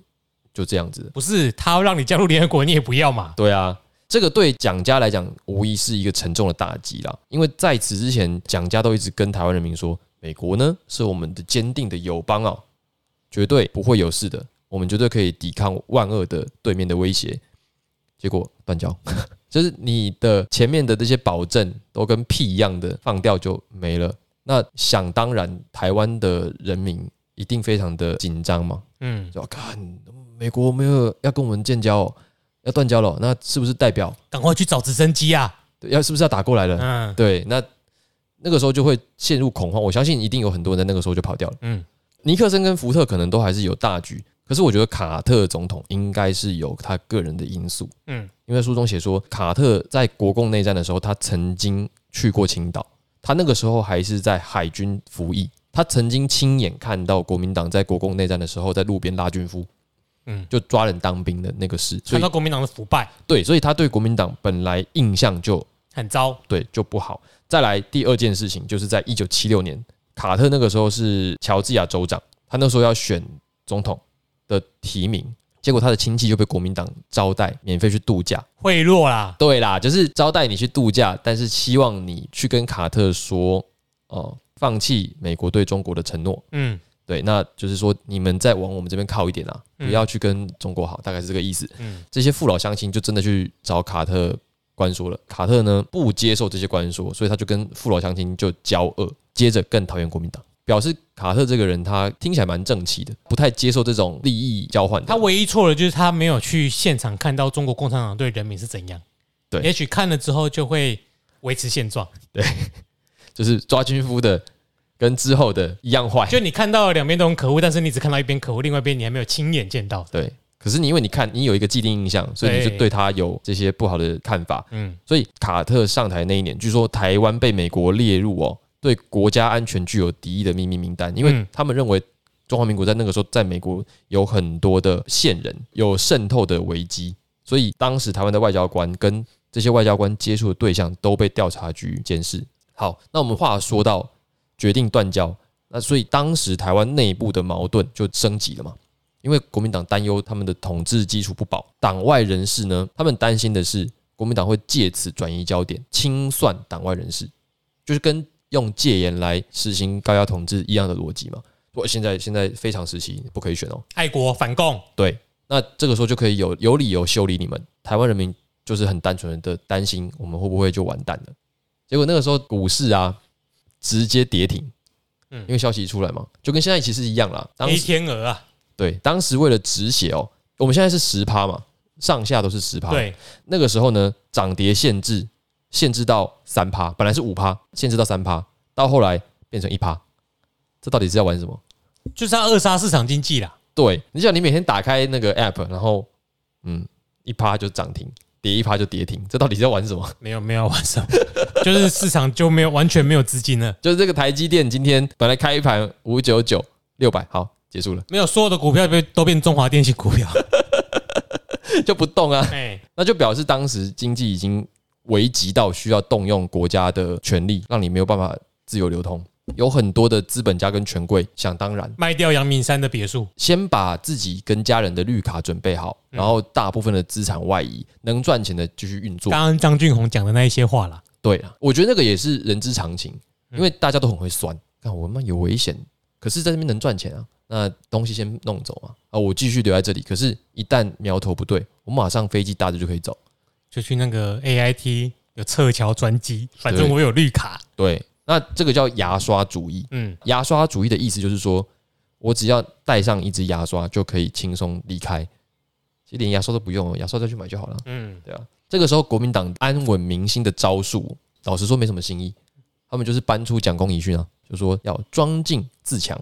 就这样子。不是，他要让你加入联合国，你也不要嘛。对啊，这个对蒋家来讲，无疑是一个沉重的打击啦。因为在此之前，蒋家都一直跟台湾人民说，美国呢是我们的坚定的友邦啊，绝对不会有事的，我们绝对可以抵抗万恶的对面的威胁。结果断交，就是你的前面的这些保证都跟屁一样的放掉就没了。那想当然，台湾的人民一定非常的紧张嘛，嗯，就看美国没有要跟我们建交、哦，要断交了，那是不是代表赶快去找直升机啊。对要是不是要打过来了？嗯对，那那个时候就会陷入恐慌。我相信一定有很多人在那个时候就跑掉了。嗯，尼克森跟福特可能都还是有大局，可是我觉得卡特总统应该是有他个人的因素。嗯，因为书中写说，卡特在国共内战的时候，他曾经去过青岛，他那个时候还是在海军服役，他曾经亲眼看到国民党在国共内战的时候在路边拉军夫，嗯就抓人当兵的那个事，看到国民党的腐败对，所以他对国民党本来印象就很糟。对就不好。再来第二件事情，就是在一九七六年，卡特那个时候是乔治亚州长，他那时候要选总统的提名，结果他的亲戚就被国民党招待，免费去度假。贿赂啦，对啦，就是招待你去度假，但是希望你去跟卡特说，哦、放弃美国对中国的承诺。嗯对，那就是说你们再往我们这边靠一点啊，嗯不要去跟中国好，大概是这个意思。嗯，这些父老乡亲就真的去找卡特关说了，卡特呢不接受这些关说，所以他就跟父老乡亲就交恶，接着更讨厌国民党，表示卡特这个人他听起来蛮正气的，不太接受这种利益交换。他唯一错的就是他没有去现场看到中国共产党对人民是怎样。对也许看了之后就会维持现状。就是抓军夫的跟之后的一样坏，就你看到两边都很可恶，但是你只看到一边可恶，另外一边你还没有亲眼见到。对。可是你因为你看你有一个既定印象，所以你就对对他有这些不好的看法。嗯，所以卡特上台那一年，据说台湾被美国列入哦对国家安全具有敌意的秘密名单，因为嗯他们认为中华民国在那个时候在美国有很多的线人，有渗透的危机，所以当时台湾的外交官跟这些外交官接触的对象都被调查局监视。好，那我们话说到决定断交，那所以当时台湾内部的矛盾就升级了嘛。因为国民党担忧他们的统治基础不保，党外人士呢，他们担心的是国民党会借此转移焦点，清算党外人士，就是跟用戒严来实行高压统治一样的逻辑嘛。我现在现在非常时期不可以选哦，爱国反共，对，那这个时候就可以有有理由修理你们。台湾人民就是很单纯的担心我们会不会就完蛋了。结果那个时候股市啊直接跌停，嗯因为消息一出来嘛，就跟现在其实一样啦。当天鹅啊，对，当时为了止血哦，我们现在是十趴嘛，上下都是十趴。，对，那个时候呢，涨跌限制限制到三趴，本来是五趴，限制到三趴，到后来变成一趴，这到底是要玩什么？就是要扼杀市场经济啦。对，你想你每天打开那个 app，然后嗯，一趴就涨停，跌一趴就跌停，这到底是要玩什么？没有没有玩什么，就是市场就没有完全没有资金了，就是这个台积电今天本来开一盘五九九六百，好结束了，没有所有的股票被都变中华电信股票。就不动啊，哎，那就表示当时经济已经危急到需要动用国家的权力，让你没有办法自由流通。有很多的资本家跟权贵想当然，卖掉阳明山的别墅，先把自己跟家人的绿卡准备好，然后大部分的资产外移，能赚钱的继续运作。刚刚张俊宏讲的那一些话啦。对啊，我觉得那个也是人之常情，嗯因为大家都很会算，看我们有危险，可是在这边能赚钱啊，那东西先弄走啊，啊，我继续留在这里，可是一旦苗头不对，我马上飞机搭着就可以走。就去那个 AIT 有撤侨专机，反正我有绿卡。对，那这个叫牙刷主义。嗯，牙刷主义的意思就是说，我只要带上一支牙刷就可以轻松离开，其实连牙刷都不用，牙刷再去买就好了。嗯，对啊，这个时候国民党安稳民心的招数，老实说没什么新意，他们就是搬出蒋公遗训啊，就说要庄敬自强，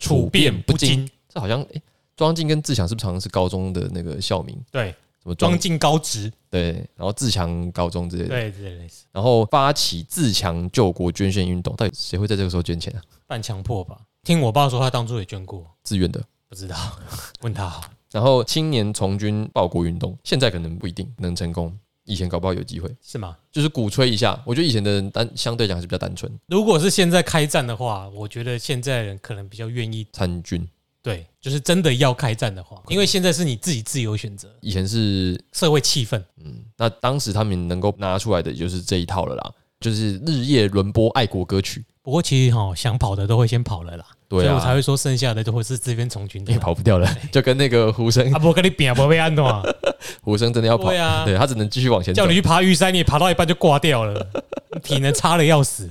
处变不惊。这好像诶，庄敬跟自强是不是常常是高中的那个校名？对，什么庄进高职，对，然后自强高中之类的，对对类似然后发起自强救国捐献运动，到底谁会在这个时候捐钱啊？半强迫吧。听我爸说，他当初也捐过，自愿的。不知道，问他好。然后青年从军报国运动，现在可能不一定能成功，以前搞不好有机会，是吗？就是鼓吹一下。我觉得以前的人单相对讲还是比较单纯，如果是现在开战的话，我觉得现在人可能比较愿意，参军。对，就是真的要开战的话，因为现在是你自己自由选择，以前是社会气氛，嗯，那当时他们能够拿出来的就是这一套了啦，就是日夜轮播爱国歌曲。不过其实哈，想跑的都会先跑了啦，对啊所以我才，会说剩下的都会是这边从军的也。跑不掉了，就跟那个胡生啊，，不跟你比啊，不被安的嘛，胡生真的要跑，对啊对他只能继续往前走叫你。去爬玉山，你爬到一半就挂掉了，体能差的要死。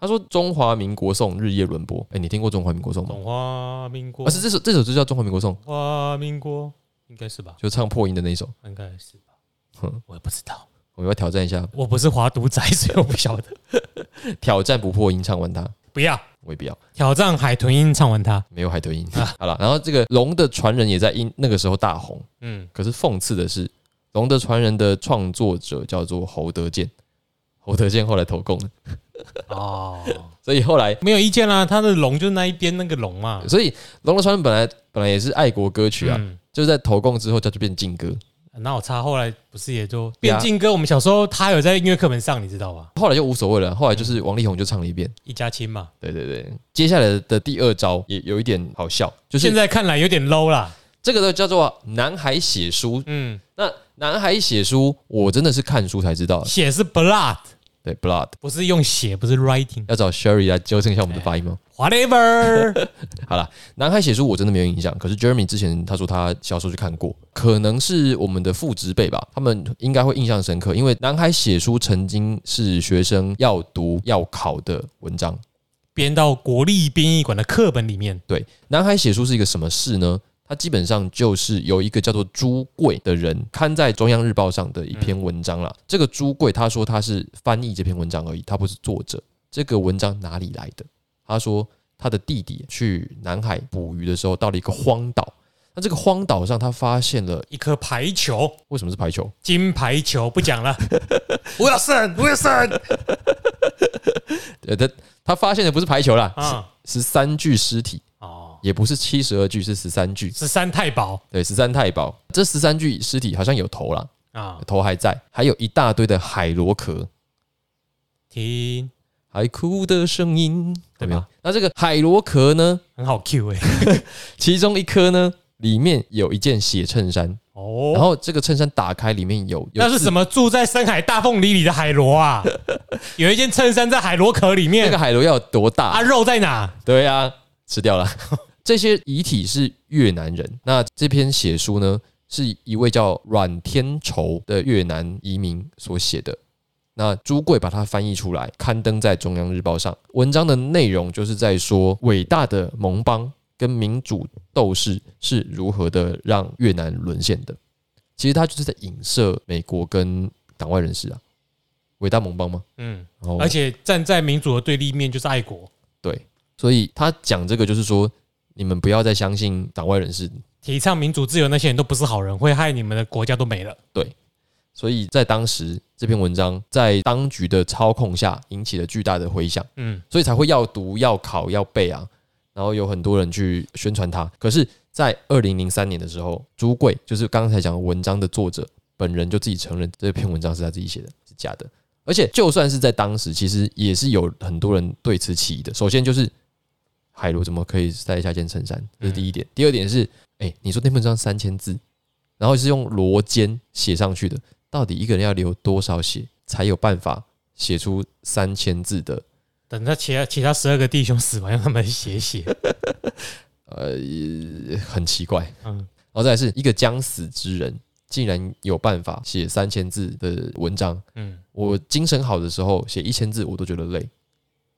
他说中华民国颂日夜轮播，哎，你听过中华民国颂吗？中华民国啊，，是这首这首就叫中华民国颂，中华民国，应该是吧？就唱破音的那一首。应该是吧哼？我也不知道，我们要挑战一下，我不是华独仔，所以我不晓得。挑战不破音唱完它，不要我也不要。挑战海豚音，唱完它。没有海豚音。好了，然后这个龙的传人也在因那个时候大红，嗯，可是讽刺的是，龙的传人的创作者叫做侯德健，侯德健后来投共了，哦，所以后来，没有意见啦。他的龙就是那一边那个龙嘛。所以龙的传人本来本来也是爱国歌曲啊，嗯，就是在投共之后，它就变禁歌，那我差后来不是也就变禁歌？我们小时候他有在音乐课本上，你知道吧？后来就无所谓了，后来就是王力宏就唱了一遍。一家亲嘛。对对对，接下来的第二招也有一点好笑，就是现在看来有点 low 啦。这个呢叫做男孩写书。嗯，那男孩写书，我真的是看书才知道，写是 blood，对，blood。不是用写，不是 writing。要找 Sherry 来纠正一下我们的发音吗？Whatever，好了，男孩写书我真的没有印象，可是 Jeremy 之前他说他小时候去看过，可能是我们的父职辈吧，他们应该会印象深刻，因为男孩写书曾经是学生要读要考的文章。编到国立编译馆的课本里面。对，男孩写书是一个什么事呢？它基本上就是由一个叫做朱贵的人刊在中央日报上的一篇文章啦。这个朱贵他说他是翻译这篇文章而已，他不是作者。这个文章哪里来的？他说他的弟弟去南海捕鱼的时候，到了一个荒岛。那这个荒岛上，他发现了一颗排球，为什么是排球？金排球，不讲了。Wilson Wilson 呃，他他发现的不是排球啦，啊，是三具尸体，哦，也不是七十二具，是十三具。十三太保对，十三太保，这十三具尸体好像有头啦，啊，头还在，还有一大堆的海螺壳，听海哭的声音，对吧？那这个海螺壳呢？很好 Q 哎、其中一颗呢，里面有一件血衬衫，然哦，后这个衬衫打开，里面有有那是什么？住在深海大凤梨里的海螺啊？有一件衬衫在海螺壳里面那面个，海螺要有多大？啊，肉在哪？对呀、吃掉了。这些遗体是越南人。那这篇写书呢，是一位叫阮天仇的越南移民所写的。那朱贵把它翻译出来，刊登在中央日报上。文章的内容就是在说，伟大的盟邦跟民主斗士是如何的让越南沦陷的。其实他就是在影射美国跟党外人士啊，伟大盟邦吗？嗯，而且站在民主的对立面就是爱国，对，所以他讲这个就是说，你们不要再相信党外人士。提倡民主自由那些人都不是好人，会害你们的国家都没了。对所以在当时这篇文章在当局的操控下引起了巨大的回响，嗯，所以才会要读、要考、要背啊。然后有很多人去宣传它。可是，在二零零三年的时候，朱贵就是刚才讲的文章的作者本人就自己承认这篇文章是他自己写的，是假的。而且，就算是在当时，其实也是有很多人对此起疑的。首先就是海螺怎么可以带下件衬衫，这是第一点。第二点是，哎、你说那篇文章三千字，然后是用罗肩写上去的，到底一个人要流多少血才有办法写出三千字的？等他其他其他十二个弟兄死完，让他们写写。呃，很奇怪。嗯，然后再来是一个将死之人，竟然有办法写三千字的文章。嗯，我精神好的时候写一千字我都觉得累，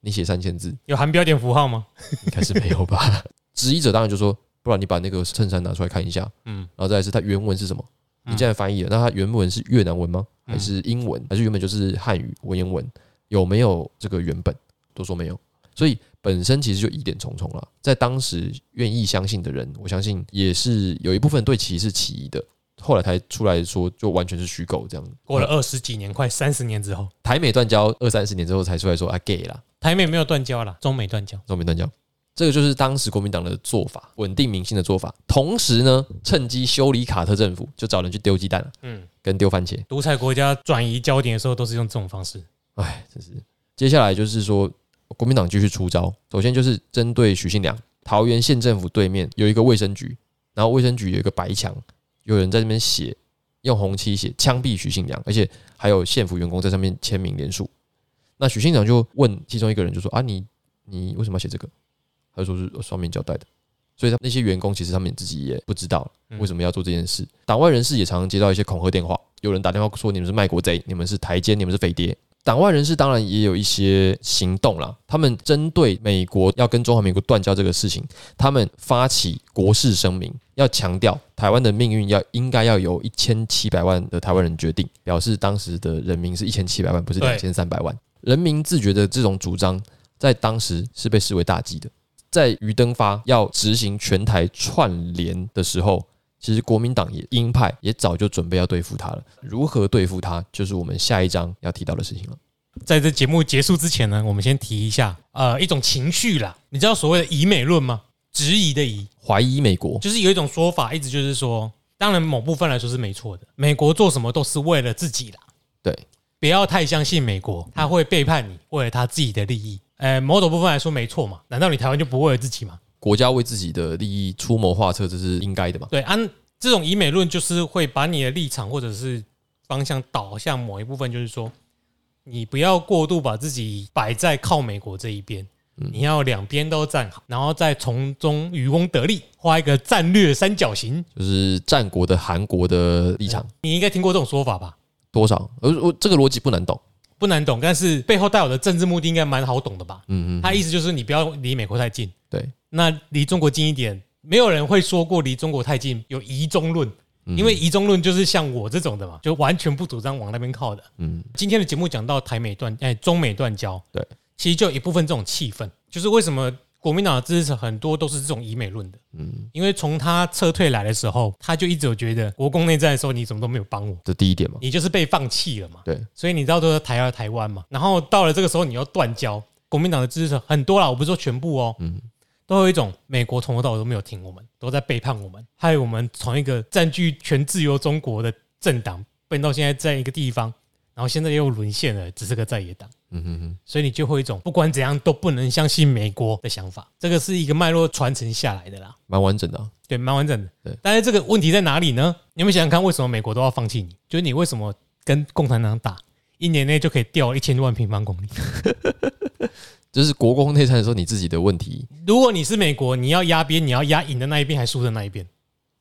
你写三千字有含标点符号吗？应该是没有吧？质疑者当然就说，不然你把那个衬衫拿出来看一下。嗯，然后再来是它原文是什么？嗯你既然翻译了，那它原文是越南文吗？嗯还是英文？还是原本就是汉语文言文？有没有这个原本？都说没有，所以本身其实就疑点重重了。在当时愿意相信的人，我相信也是有一部分对其是起疑的，后来才出来说就完全是虚构这样。过了二十几年，快三十年之后，台美断交二三十年之后才出来说啊 gay 啦，台美没有断交啦，中美断交。中美断交。这个就是当时国民党的做法，稳定民心的做法。同时呢，趁机修理卡特政府，就找人去丢鸡蛋了，嗯，跟丢番茄。独裁国家转移焦点的时候，都是用这种方式。哎，真是。接下来就是说，国民党继续出招。首先就是针对许信良，桃园县政府对面有一个卫生局，然后卫生局有一个白墙，有人在那边写，用红漆写枪毙许信良，而且还有县府员工在上面签名联署。那许信长就问其中一个人，就说：“啊，你你为什么要写这个？”他就说是双面交代的。所以他那些员工其实他们自己也不知道为什么要做这件事。党外人士也常常接到一些恐吓电话，有人打电话说你们是卖国贼，你们是台奸，你们是匪谍。党外人士当然也有一些行动啦，他们针对美国要跟中华民国断交这个事情，他们发起国事声明，要强调台湾的命运要应该要由一千七百万的台湾人决定，表示当时的人民是一千七百万，不是两千三百万。人民自觉的这种主张，在当时是被视为大忌的。在余登发要执行全台串联的时候，其实国民党也鹰派也早就准备要对付他了。如何对付他，就是我们下一章要提到的事情了。在这节目结束之前呢，我们先提一下，呃，一种情绪啦。你知道所谓的以美论吗？质疑的疑，怀疑美国，就是有一种说法，一直就是说，当然某部分来说是没错的，美国做什么都是为了自己啦。对，不要太相信美国，他会背叛你，为了他自己的利益。呃，某种部分来说没错嘛，难道你台湾就不为了自己吗？国家为自己的利益出谋划策，这是应该的嘛？对，按这种以美论就是会把你的立场或者是方向导向某一部分，就是说你不要过度把自己摆在靠美国这一边，你要两边都站好，然后再从中渔翁得利，画一个战略三角形。就是战国的韩国的立场你应该听过这种说法吧？多少？我我这个逻辑不难懂。不难懂，但是背后带有的政治目的应该蛮好懂的吧？嗯嗯，他意思就是你不要离美国太近，对，那离中国近一点。没有人会说过离中国太近有疑中论，嗯因为疑中论就是像我这种的嘛，就完全不主张往那边靠的。嗯今天的节目讲到台美断，哎，中美断交，对，其实就有一部分这种气氛，就是为什么国民党的支持者很多都是这种以美论的，嗯，因为从他撤退来的时候，他就一直有觉得国共内战的时候你怎么都没有帮我，这第一点嘛。你就是被放弃了嘛，对，所以你知道都是台湾台湾嘛，然后到了这个时候你要断交，国民党的支持者很多啦，我不是说全部哦，嗯。都有一种美国从头到尾都没有听我们，都在背叛我们，害我们从一个占据全自由中国的政党变到现在在一个地方，然后现在又沦陷了，只是个在野党。嗯哼哼，所以你就会有一种不管怎样都不能相信美国的想法，这个是一个脉络传承下来的啦，蛮完整的啊、对，蛮完整的。对但是这个问题在哪里呢？你们想想看，为什么美国都要放弃你？就是你为什么跟共产党打，一年内就可以掉一千万平方公里？就是国共内战的时候，你自己的问题，如果你是美国，你要压边，你要压赢的那一边还输的那一边，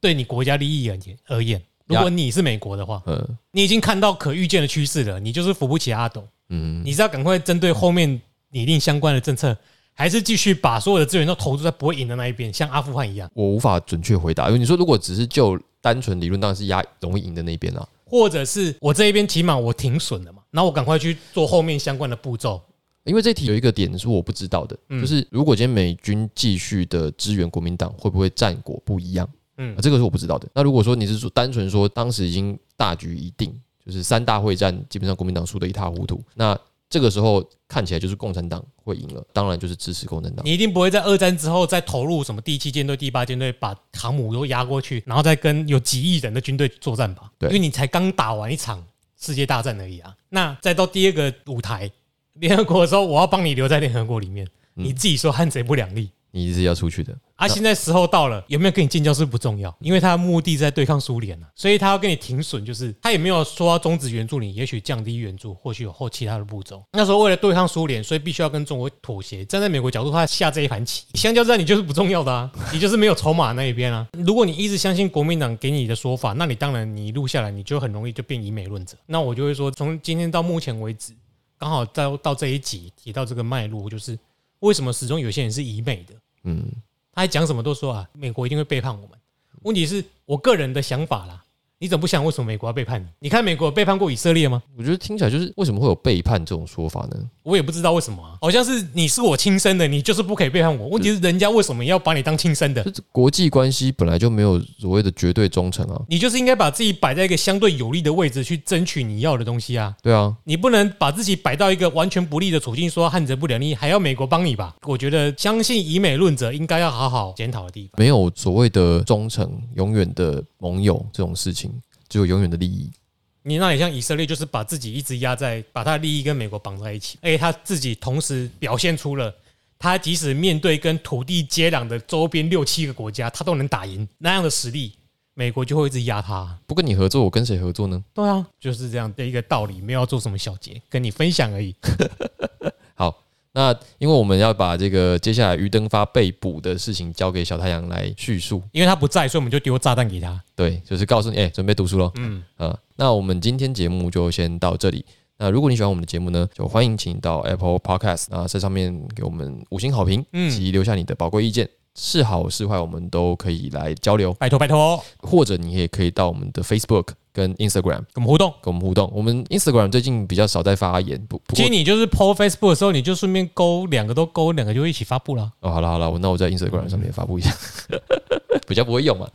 对你国家利益而言而言，如果你是美国的话，嗯你已经看到可预见的趋势了，你就是扶不起阿斗，嗯，你是要赶快针对后面拟定相关的政策，还是继续把所有的资源都投注在不会赢的那一边，像阿富汗一样，我无法准确回答，因为你说如果只是就单纯理论，当然是压容易赢的那边啊。或者是我这一边起码我停损了嘛，然后我赶快去做后面相关的步骤。因为这题有一个点是我不知道的，嗯就是如果今天美军继续的支援国民党，会不会战果不一样？嗯啊，这个是我不知道的。那如果说你是说单纯说当时已经大局已定，就是三大会战基本上国民党输得一塌糊涂，那这个时候看起来就是共产党会赢了，当然就是支持共产党。你一定不会在二战之后再投入什么第七舰队、第八舰队，把航母都压过去，然后再跟有几亿人的军队作战吧？对因为你才刚打完一场世界大战而已啊。那再到第二个舞台，联合国的时候，我要帮你留在联合国里面，嗯你自己说汉贼不两立。你是要出去的，啊，现在时候到了，有没有跟你建交是不重要，因为他的目的在对抗苏联啊，所以他要跟你停损，就是他也没有说要终止援助你，也许降低援助，或许有后其他的步骤。那时候为了对抗苏联，所以必须要跟中国妥协。站在美国角度，他下这一盘棋，相交战你就是不重要的啊，你就是没有筹码那一边啊。如果你一直相信国民党给你的说法，那你当然你录下来，你就很容易就变以美论者。那我就会说，从今天到目前为止，刚好到到这一集提到这个脉络，就是为什么始终有些人是以美的。嗯，他还讲什么都说啊，美国一定会背叛我们。问题是我个人的想法啦，你怎么不想为什么美国要背叛你？你看美国背叛过以色列吗？我觉得听起来就是为什么会有背叛这种说法呢？我也不知道为什么啊，好像是你是我亲生的，你就是不可以背叛我。问题是人家为什么要把你当亲生的？就是国际关系本来就没有所谓的绝对忠诚啊，你就是应该把自己摆在一个相对有利的位置去争取你要的东西啊！对啊，你不能把自己摆到一个完全不利的处境，说汉贼不两立，还要美国帮你吧？我觉得相信以美论者应该要好好检讨的地方。没有所谓的忠诚、永远的盟友这种事情，只有永远的利益。你那里像以色列，就是把自己一直压在，把他的利益跟美国绑在一起，而且他自己同时表现出了，他即使面对跟土地接壤的周边六七个国家，他都能打赢那样的实力，美国就会一直压他。不跟你合作，我跟谁合作呢？对啊，就是这样的一个道理，没有要做什么小结，跟你分享而已。好，那因为我们要把这个接下来于登发被捕的事情交给小太阳来叙述，因为他不在，所以我们就丢炸弹给他。对，就是告诉你，哎、准备读书喽。嗯，呃，那我们今天节目就先到这里。那如果你喜欢我们的节目呢，就欢迎请到 Apple Podcast 啊，在上面给我们五星好评，嗯以及留下你的宝贵意见，是好是坏，我们都可以来交流。拜托拜托，或者你也可以到我们的 Facebook 跟 Instagram 跟我们互动。跟我们互动。我们 Instagram 最近比较少在发言，不不其过实你就是 PO Facebook 的时候，你就顺便勾两个都勾，两个就一起发布了。哦，好了好了，我那我在 Instagram 上面发布一下，比较不会用嘛。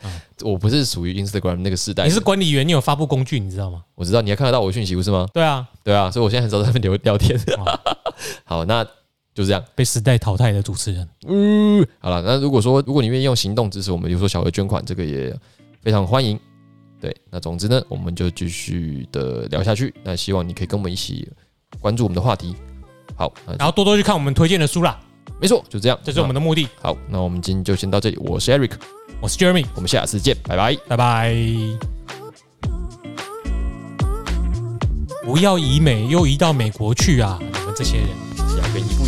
我不是属于 Instagram 那个时代，你是管理员，你有发布工具，你知道吗？我知道你还看得到我的讯息不是吗？对啊，对啊，所以我现在很少在那边聊聊天。哇 好，那就这样。被时代淘汰的主持人。嗯，好了，那如果说如果你愿意用行动支持我们，比如说小额捐款，这个也非常欢迎。对，那总之呢，我们就继续的聊下去。那希望你可以跟我们一起关注我们的话题。好，然后多多去看我们推荐的书啦，没错，就这样，这是我们的目的。好。那我们今天就先到这里，我是 Eric，我是 Jeremy，我们下次见，拜拜。拜拜。不要移美又移到美国去啊！你们这些人。